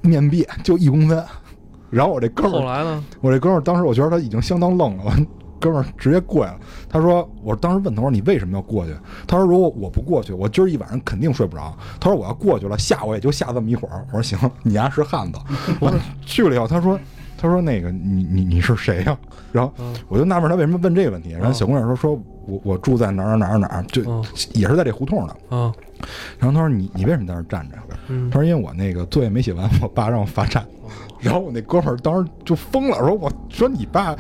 S3: 面壁就一公分。然后我这哥们儿，
S1: 后来呢？
S3: 我这哥们儿当时我觉得他已经相当愣了，完哥们儿直接过来了。他说：“我当时问他我说你为什么要过去？”他说：“如果我不过去，我今儿一晚上肯定睡不着。”他说：“我要过去了，吓我也就吓这么一会儿。”我说：“行，你丫是汉子。[laughs] ”我说去了以后，他说：“他说那个你你你是谁呀、然后
S1: 嗯
S3: 我就纳闷他为什么问这个问题。然后小姑娘说：“说我我住在哪儿哪儿哪儿就
S1: 嗯
S3: 也是在这胡同呢。”
S1: 啊，
S3: 然后他说：“你你为什么在那儿站着？”
S1: 嗯
S3: 他说：“因为我那个作业没写完，我爸让我罚站。”然后我那哥们儿当时就疯了，说：“我说你爸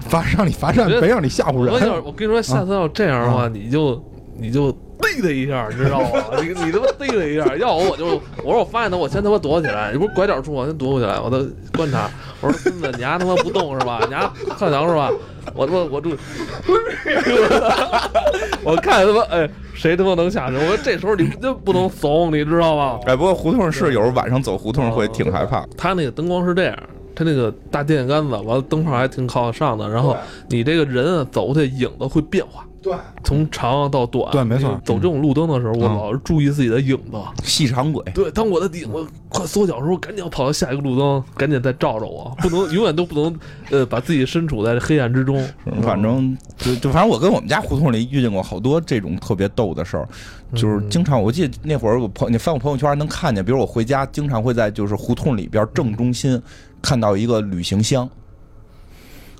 S3: 罚让你罚站，
S1: 我觉得
S3: 没让你吓唬
S1: 我要
S3: 人。
S1: 我跟你说，下次要这样的话，你就你就逮他一下，你知道吗？[laughs] 你你他妈逮他一下，要我我就我说我发现他，我先他妈躲起来，你不是拐角处，我先躲起来，我都观察。我说孙子，你丫他妈不动是吧？你丫看墙是吧？我他妈我住，[laughs] 我看他妈哎，谁他妈能下去？我说这时候你真不能怂，你知道吗？
S2: 哎，不过胡同是有时候晚上走胡同会挺害怕。
S1: 他那个灯光是这样，它那个大电线杆子，完了灯泡还挺靠得上的，然后你这个人啊走过去影子会变化，
S3: 对，
S1: 从长到短。
S3: 对没错
S1: 走这种路灯的时候，我
S3: 嗯
S1: 老是注意自己的影子。
S2: 细长轨，
S1: 对，当我的影子快缩小的时候，赶紧要跑到下一个路灯，赶紧再照着我，不能永远都不能呃把自己身处在这黑暗之中。
S2: 反正就就反正我跟我们家胡同里遇见过好多这种特别逗的事儿，就是经常我记得那会儿我朋你翻我朋友圈还能看见，比如我回家经常会在就是胡同里边正中心看到一个旅行箱，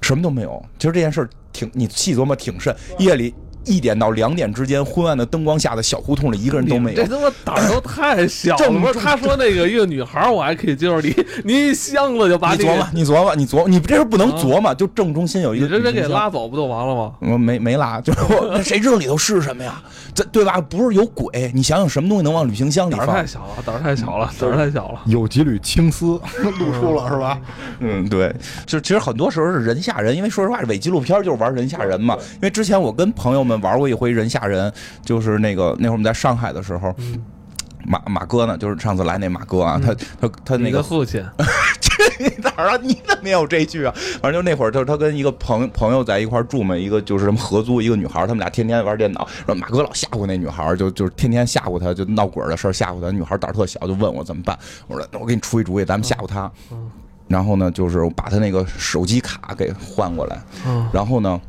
S2: 什么都没有。其实这件事儿挺你细琢磨挺深，夜里。一点到两点之间，昏暗的灯光下的小胡同里，一个人都没有
S1: 这。他妈胆儿都太小了。[laughs]
S2: 正
S1: 不是他说那个一个女孩儿，我还可以接受你，你一箱子就把你
S2: 你琢磨，你琢磨，你琢磨，你这是不能琢磨。就正中心有一
S1: 你这人给拉走不就完了吗？
S2: 我没没拉，就是我 [laughs] 谁知道里头是什么呀？这对吧？不是有鬼？你想想什么东西能往旅行箱里放
S1: 胆儿太
S2: 放？
S1: 小了，胆儿太小了，胆儿太小了。
S3: 有几缕青丝 [laughs] 露出了，是吧？
S2: 嗯，对，就其实很多时候是人吓人，因为说实话，伪纪录片就是玩人吓人嘛。因为之前我跟朋友们玩过一回人吓人，就是那个那会儿我们在上海的时候，
S1: 嗯
S2: 马马哥呢，就是上次来那马哥啊，他他他那
S1: 你
S2: 个
S1: 父亲，[laughs]
S2: 哪儿啊？你怎么也有这句啊？反正就那会儿，就是他跟一个朋朋友在一块儿住嘛，一个就是什么合租一个女孩，他们俩天天玩电脑，然后马哥老吓唬那女孩儿，就就是天天吓唬她，就闹鬼的事儿吓唬她。女孩胆儿特小，就问我怎么办。我说那我给你出一主意，咱们吓唬她。然后呢，就是把她那个手机卡给换过来，
S1: 嗯
S2: 然后呢，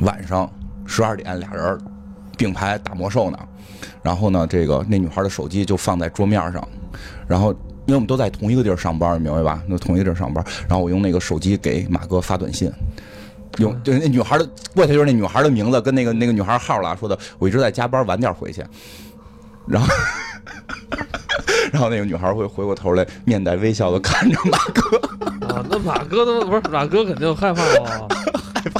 S2: 晚上十二点俩人儿并排打魔兽呢，然后呢，这个那女孩的手机就放在桌面上，然后因为我们都在同一个地儿上班，你明白吧？那同一个地儿上班，然后我用那个手机给马哥发短信。用 [laughs] 就是那女孩的过去就是那女孩的名字跟那个那个女孩号了，说的我一直在加班，晚点回去。然后，[laughs] 然后那个女孩会回过头来，面带微笑的看着马哥，
S1: 啊，那马哥都不是马哥肯定害怕了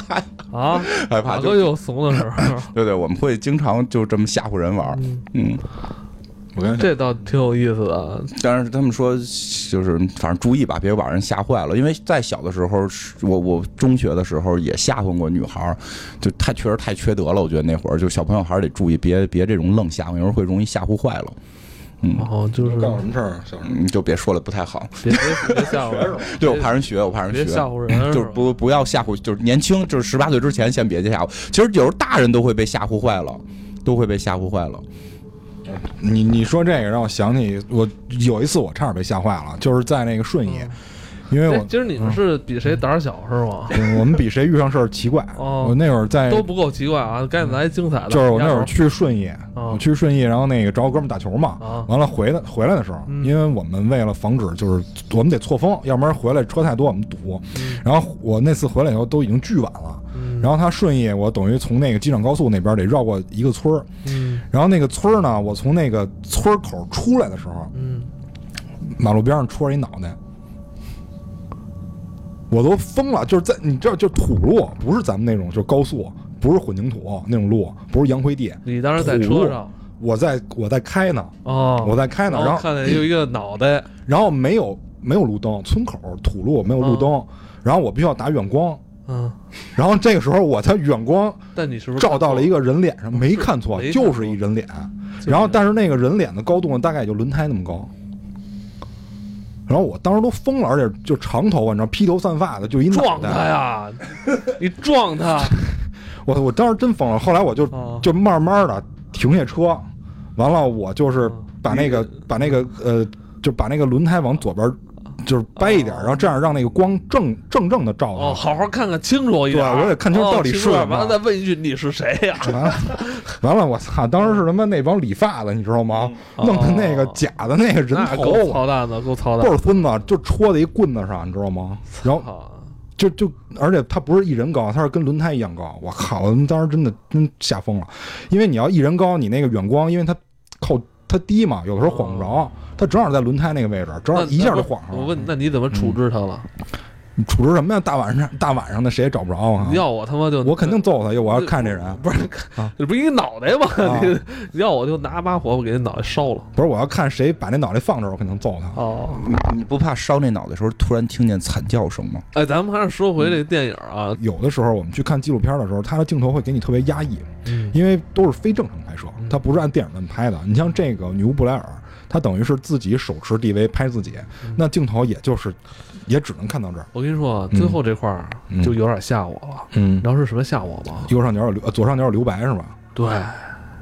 S2: 害怕
S1: 啊，
S2: 害怕就
S1: 有怂的时候，[laughs]
S2: 对对，我们会经常就这么吓唬人玩儿，嗯。
S3: 我跟你
S1: 这倒挺有意思的。
S2: 但是他们说，就是反正注意吧，别把人吓坏了。因为在小的时候，我我中学的时候也吓唬过女孩儿，就太确实太缺德了。我觉得那会儿就小朋友还是得注意，别别这种愣吓唬，有时候会容易吓唬坏了。
S1: 然后就是
S3: 干什么事儿啊？小时候
S2: 嗯，就别说了，不太好。
S1: 别别别吓唬人，[laughs]
S2: 对我怕人学，我怕人学。
S1: 别吓唬人，
S2: 就是不不要吓唬，就是年轻，就是十八岁之前先别去吓唬。其实有时候大人都会被吓唬坏了，都会被吓唬坏了。
S3: 你你说这个让我想起我有一次我差点被吓坏了，就是在那个顺义，[laughs] 因为我，
S1: 哎今儿你们是比谁胆儿小是吗？
S3: 嗯我们比谁遇上事儿奇怪。
S1: 哦
S3: 我那会儿在
S1: 都不够奇怪啊！赶紧来精彩的。
S3: 就是我那会儿去顺义，
S1: 啊
S3: 我去顺义，然后那个找我哥们儿打球嘛，
S1: 啊
S3: 完了回来回来的时候，
S1: 嗯
S3: 因为我们为了防止就是我们得错峰，要不然回来车太多我们堵。然后我那次回来以后都已经巨晚了，
S1: 嗯
S3: 然后他顺义我等于从那个机场高速那边得绕过一个村儿，
S1: 嗯
S3: 然后那个村儿呢，我从那个村口出来的时候，
S1: 嗯，
S3: 马路边上戳着一脑袋。我都疯了，就是在你知道，就土路，不是咱们那种，就是高速，不是混凝土那种路，不是洋灰地，
S1: 你当时在车上？
S3: 我在我在开呢，
S1: 哦，
S3: 我在开呢，然后
S1: 看见有一个脑袋，[laughs]
S3: 然后没有没有路灯，村口土路没有路灯，然后我必须要打远光，
S1: 嗯，
S3: 然后这个时候我才远光
S1: 但你是不是
S3: 照到了一个人脸上，没看错，就是一人脸。然后，但是那个人脸的高度呢，大概也就轮胎那么高。然后我当时都疯了，而且就长头发，你知道，披头散发的，就一
S1: 撞他
S3: 袋。
S1: 呀？[laughs] 你撞他，
S3: 我我当时真疯了。后来我就
S1: 哦
S3: 就慢慢的停下车，完了我就是
S1: 嗯
S3: 把那个把那个呃，就把那个轮胎往左边就是掰一点，然后这样让那个光正正正的照
S1: 哦，好好看看清楚一点。
S3: 对我得看清楚到底是
S1: 哦
S3: 什么
S1: 完了再问一句你是谁呀？[laughs]
S3: 完了，完了，我操！当时是他妈那帮理发的，你知道吗？弄的那个
S1: 哦
S3: 假的那个人头
S1: 操蛋的，够操蛋
S3: 倍。儿孙子，就戳在一棍子上，你知道吗？然后
S1: 啊
S3: 就就，而且他不是一人高，他是跟轮胎一样高。我靠！我们当时真的真吓疯了，因为你要一人高，你那个远光，因为它靠它低嘛，有的时候晃不着，它正好在轮胎那个位置，正好一下就晃上了。
S1: 我问，那你怎么处置它了？
S3: 你处置什么呀？大晚上大晚上的谁也找不着啊！
S1: 要我他妈就
S3: 我肯定揍他，要我要看这人。
S1: 不是
S3: 啊，
S1: 这 [laughs] 不是一个脑袋吗？
S3: 啊
S1: 你要我就拿把火给那脑袋烧了。
S3: 不是，我要看谁把那脑袋放这儿，我肯定揍他。
S1: 哦，
S2: 你你不怕烧那脑袋的时候突然听见惨叫声吗？
S1: 哎，咱们还是说回这电影啊，
S3: 有的时候我们去看纪录片的时候，它的镜头会给你特别压抑，
S1: 嗯
S3: 因为都是非正常拍摄，它不是按电影那么拍的。你像这个女巫布莱尔，她等于是自己手持 DV 拍自己，那镜头也就是也只能看到这儿。
S1: 我跟你说最后这块儿
S3: 嗯
S1: 就有点吓我了。
S3: 嗯
S1: 你知道是什么吓我吗？
S3: 右上角有左上角有留白是吧？
S1: 对，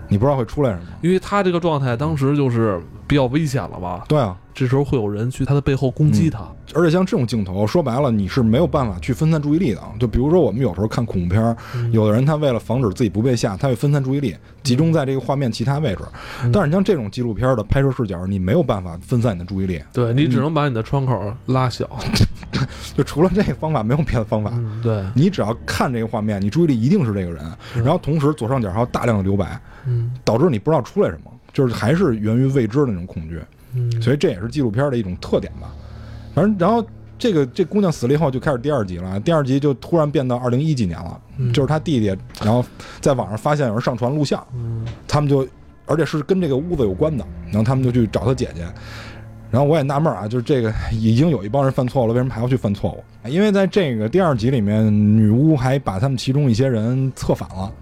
S3: 你不知道会出来什么？
S1: 因为他这个状态当时就是比较危险了吧？
S3: 对啊，
S1: 这时候会有人去他的背后攻击他。
S3: 而且像这种镜头，说白了你是没有办法去分散注意力的。就比如说我们有时候看恐怖片有的人他为了防止自己不被吓，他会分散注意力，集中在这个画面其他位置。
S1: 嗯
S3: 但是你像这种纪录片的拍摄视角，你没有办法分散你的注意力，
S1: 对你只能把你的窗口拉小。[laughs] [laughs]
S3: 就除了这个方法没有别的方法。
S1: 嗯，对，
S3: 你只要看这个画面，你注意力一定是这个人，
S1: 嗯
S3: 然后同时左上角还有大量的留白，
S1: 嗯
S3: 导致你不知道出来什么，就是还是源于未知的那种恐惧。
S1: 嗯，
S3: 所以这也是纪录片的一种特点吧。反正然后这个这姑娘死了以后就开始第二集了，第二集就突然变到二零一几年了，
S1: 嗯
S3: 就是她弟弟，然后在网上发现有人上传录像，
S1: 嗯
S3: 他们就而且是跟这个屋子有关的，然后他们就去找他姐姐。然后我也纳闷啊，就是这个已经有一帮人犯错误了，为什么还要去犯错误？因为在这个第二集里面，女巫还把他们其中一些人策反了，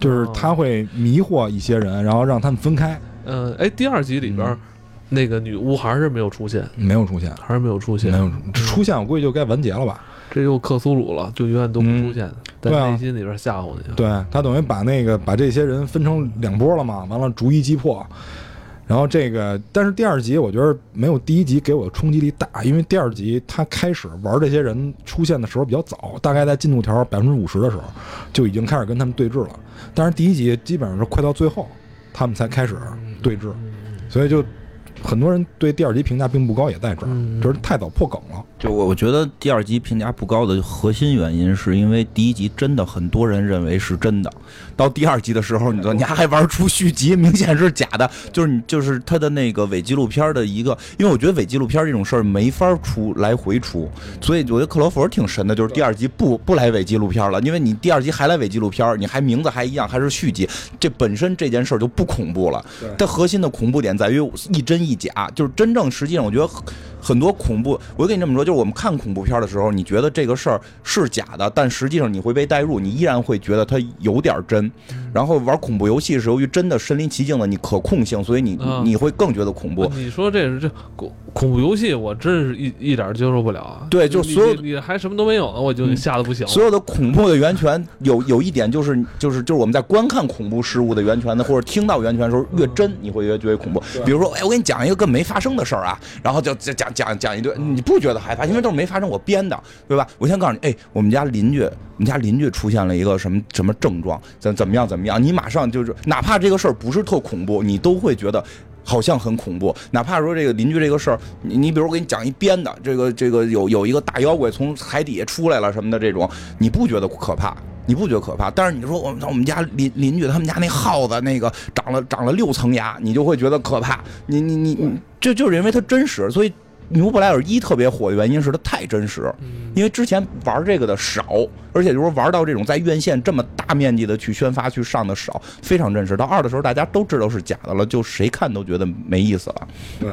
S3: 就是他会迷惑一些人，然后让他们分开，
S1: 嗯，哎，第二集里边
S3: 嗯
S1: 那个女巫还是没有出现，
S3: 没有出现，
S1: 还是没有出现
S3: 没，有出现，我估计就该完结了吧。
S1: 这又克苏鲁了，就永远都不出现，在内心里边吓唬你。
S3: 对他等于把那个把这些人分成两波了嘛，完了逐一击破。然后这个，但是第二集我觉得没有第一集给我的冲击力大，因为第二集他开始玩这些人出现的时候比较早，大概在进度条百分之五十的时候就已经开始跟他们对峙了。但是第一集基本上是快到最后，他们才开始对峙，所以就很多人对第二集评价并不高，也在这儿，
S1: 嗯
S3: 就是太早破梗了。
S2: 就我我觉得第二集评价不高的核心原因，是因为第一集真的很多人认为是真的，到第二集的时候，你说你还玩出续集，明显是假的。就是你就是他的那个伪纪录片的一个，因为我觉得伪纪录片这种事儿没法出来回出，所以我觉得克罗佛挺神的，就是第二集不不来伪纪录片了，因为你第二集还来伪纪录片，你还名字还一样，还是续集，这本身这件事儿就不恐怖了。它核心的恐怖点在于一真一假，就是真正实际上，我觉得很多恐怖，我跟你这么说，就是我们看恐怖片的时候，你觉得这个事儿是假的，但实际上你会被带入，你依然会觉得它有点真。然后玩恐怖游戏是由于真的身临其境的你可控性，所以你
S1: 啊
S2: 你会更觉得恐怖。
S1: 你说这是这恐恐怖游戏，我真是一一点接受不了啊。
S2: 对就
S1: 你
S2: 所有
S1: 你你还什么都没有呢，我就
S2: 嗯
S1: 吓得不行了。
S2: 所有的恐怖的源泉有有一点就是就是就是我们在观看恐怖事物的源泉的或者听到源泉的时候越真你会越觉得恐怖。比如说，哎，我给你讲一个根本没发生的事儿啊，然后就就讲讲讲一堆，你不觉得害怕，因为都是没发生，我编的，对吧？我先告诉你，哎，我们家邻居，我们家邻居出现了一个什么什么症状，怎怎么样怎么样，你马上就是哪怕这个事儿不是特恐怖，你都会觉得。好像很恐怖，哪怕说这个邻居这个事儿，你你比如我给你讲一编的，这个这个有有一个大妖怪从海底下出来了什么的这种，你不觉得可怕？你不觉得可怕？但是你说我们我们家邻邻居他们家那耗子那个长了长了六层牙，你就会觉得可怕。你你你你，这就是因为它真实，所以。《女巫布莱尔一》特别火的原因是它太真实，因为之前玩这个的少，而且就是玩到这种在院线这么大面积的去宣发去上的少，非常真实。到二的时候大家都知道是假的了，就谁看都觉得没意思了。
S3: 对，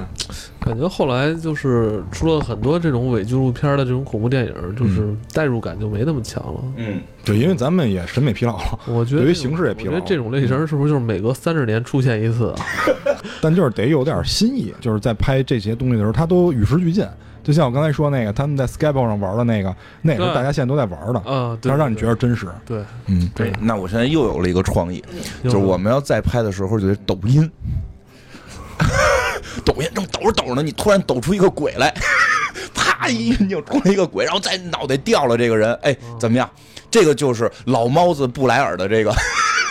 S1: 感觉后来就是出了很多这种伪纪录片的这种恐怖电影，就是代入感就没那么强了。
S2: 嗯，
S3: 对，因为咱们也审美疲劳了，
S1: 我觉得
S3: 对于形式也疲劳
S1: 我觉得这种类型是不是就是每隔三十年出现一次啊？[laughs]
S3: 但就是得有点新意，就是在拍这些东西的时候，它都与时俱进。就像我刚才说那个，他们在 Skype 上玩的那个，那也是大家现在都在玩的，
S1: 啊，对，
S3: 它让你觉得真实。
S1: 对，
S3: 嗯，
S1: 对，
S2: 那我现在又有了一个创意，
S1: 就
S2: 就是我们要再拍的时候，就得抖音。[laughs] 抖音正抖着抖着呢，你突然抖出一个鬼来，[laughs] 啪一拧出来一个鬼，然后再脑袋掉了这个人，哎，怎么样？这个就是老猫子布莱尔的这个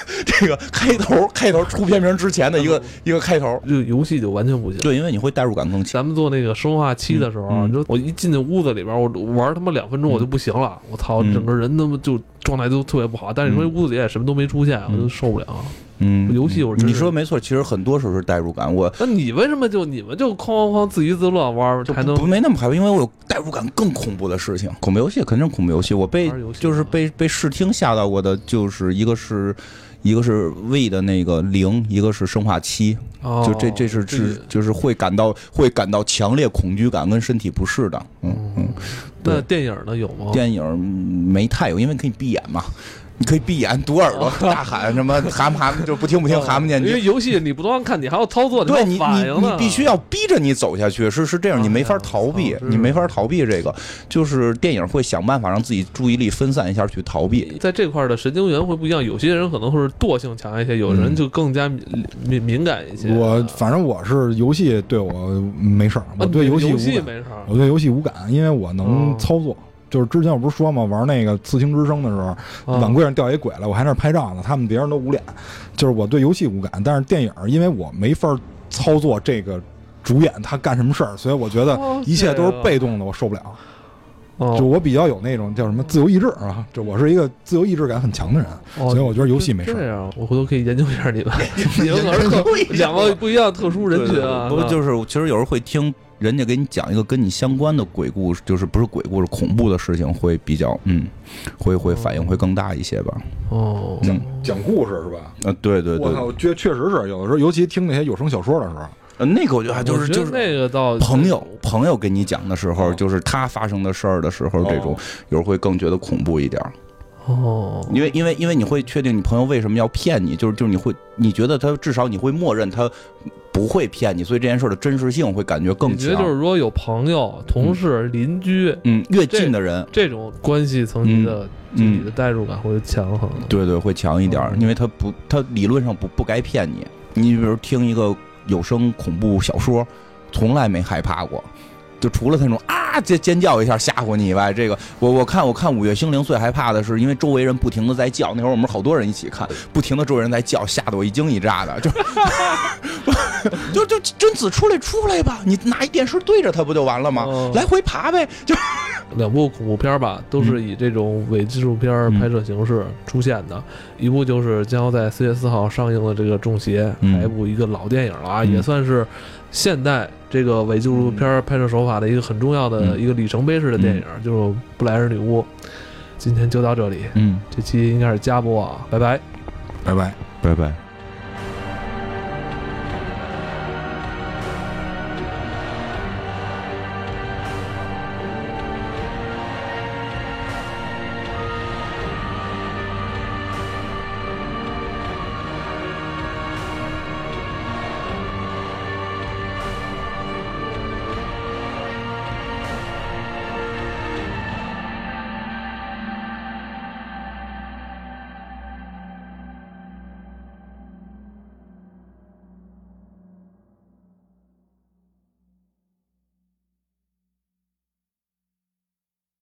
S2: [laughs] 这个开头，开头出片名之前的一个一个开头。
S1: 这个游戏就完全不行。
S2: 对，因为你会代入感更强。
S1: 咱们做那个生化七的时候你说我一进那屋子里边，我玩他妈两分钟我就不行了，我操，
S2: 嗯
S1: 整个人他妈就状态都特别不好。但是你说屋子里也什么都没出现，我就受不了。
S2: 嗯，
S1: 游戏我是
S2: 你说没错，其实很多时候是代入感。我
S1: 那你为什么就你们就哐哐哐自娱自乐玩，还能
S2: 不没那么害怕，因为我有代入感更恐怖的事情。恐怖游戏肯定是恐怖游戏，我被就是被被视听吓到过的，就是一个是一个是胃的那个零，一个是生化七，
S1: 哦
S2: 就这这是
S1: 这
S2: 是就是会感到会感到强烈恐惧感跟身体不适的。嗯嗯，
S1: 那电影呢有吗？
S2: 电影没太有，因为可以闭眼嘛。你可以闭眼堵耳朵，大喊什么蛤蟆蛤蟆就不听不听蛤蟆念经
S1: 因为游戏你不光看，你还要操作，
S2: 对你
S1: 反
S2: 你你
S1: 应呢
S2: 必须要逼着你走下去，是是这样，
S1: 哎
S2: 你没法逃避你没法逃避这个，就是电影会想办法让自己注意力分散一下去逃避。
S1: 在这块儿的神经元会不一样，有些人可能会是惰性强一些，有人就更加敏敏敏感一些。
S3: 嗯我反正我是游戏对我没事儿，我
S1: 啊
S3: 对游戏
S1: 游
S3: 无感，
S1: 戏没事儿。
S3: 我对游戏无感，因为我能
S1: 哦。
S3: 操作。就是之前我不是说嘛，玩那个《刺青之声》的时候，碗柜上掉一鬼来，我还那儿拍照呢，他们别人都捂脸。就是我对游戏无感，但是电影因为我没法操作这个主演他干什么事儿，所以我觉得
S1: 哦
S3: 一切都是被动的，我受不了。
S1: 哦
S3: 就我比较有那种叫什么自由意志啊，就我是一个自由意志感很强的人，
S1: 哦
S3: 所以我觉得游戏没事儿。
S1: 这样，我回头可以研究一下你们，[laughs] 你们可是 [laughs] 特两个不一样特殊人群啊。
S2: 不就是其实有时候会听人家给你讲一个跟你相关的鬼故事，就是不是鬼故事，恐怖的事情会比较嗯，会会反应会更大一些吧。
S1: 哦，
S2: 嗯。
S3: 讲故事是吧？
S2: 啊，对对对。
S3: 我，觉，确确实是有的时候，尤其听那些有声小说的时候，
S2: 呃那个我觉得还就是就是
S1: 那个到
S2: 朋友朋友给你讲的时候，
S3: 哦。
S2: 就是他发生的事儿的时候，这种
S3: 哦。
S2: 有时候会更觉得恐怖一点。
S1: 哦，
S2: 因为因为因为你会确定你朋友为什么要骗你，就是就是你会你觉得他至少你会默认他不会骗你，所以这件事儿的真实性会感觉更
S1: 你觉得。就是说有朋友、同事、邻居
S2: 嗯，越近的人，
S1: 这种关系层级的，就
S2: 嗯
S1: 你的代入感会强很多。
S2: 对对，会强一点因为他不，他理论上不不该骗你。你比如听一个有声恐怖小说，从来没害怕过，就除了他那种啊尖尖叫一下吓唬你以外，这个我我看我看《五月星灵》最害怕的是，因为周围人不停的在叫，那会儿我们好多人一起看，不停的周围人在叫，吓得我一惊一乍的，就 [laughs] 就就贞子出来出来吧，你拿一电视对着他不就完了吗？
S1: 哦
S2: 来回爬呗，就 [laughs]
S1: 两部恐怖片吧，都是以这种伪纪录片拍摄形式出现的。一部就是将要在四月四号上映的这个《中邪》，
S2: 嗯
S1: 还一部一个老电影了啊，
S2: 嗯
S1: 也算是现代这个伪纪录片拍摄手法的一个很重要的
S2: 嗯
S1: 一个里程碑式的电影，就是《布莱尔女巫》。今天就到这里，
S2: 嗯，
S1: 这期应该是加播啊，拜拜。
S3: 拜拜。
S2: 拜拜。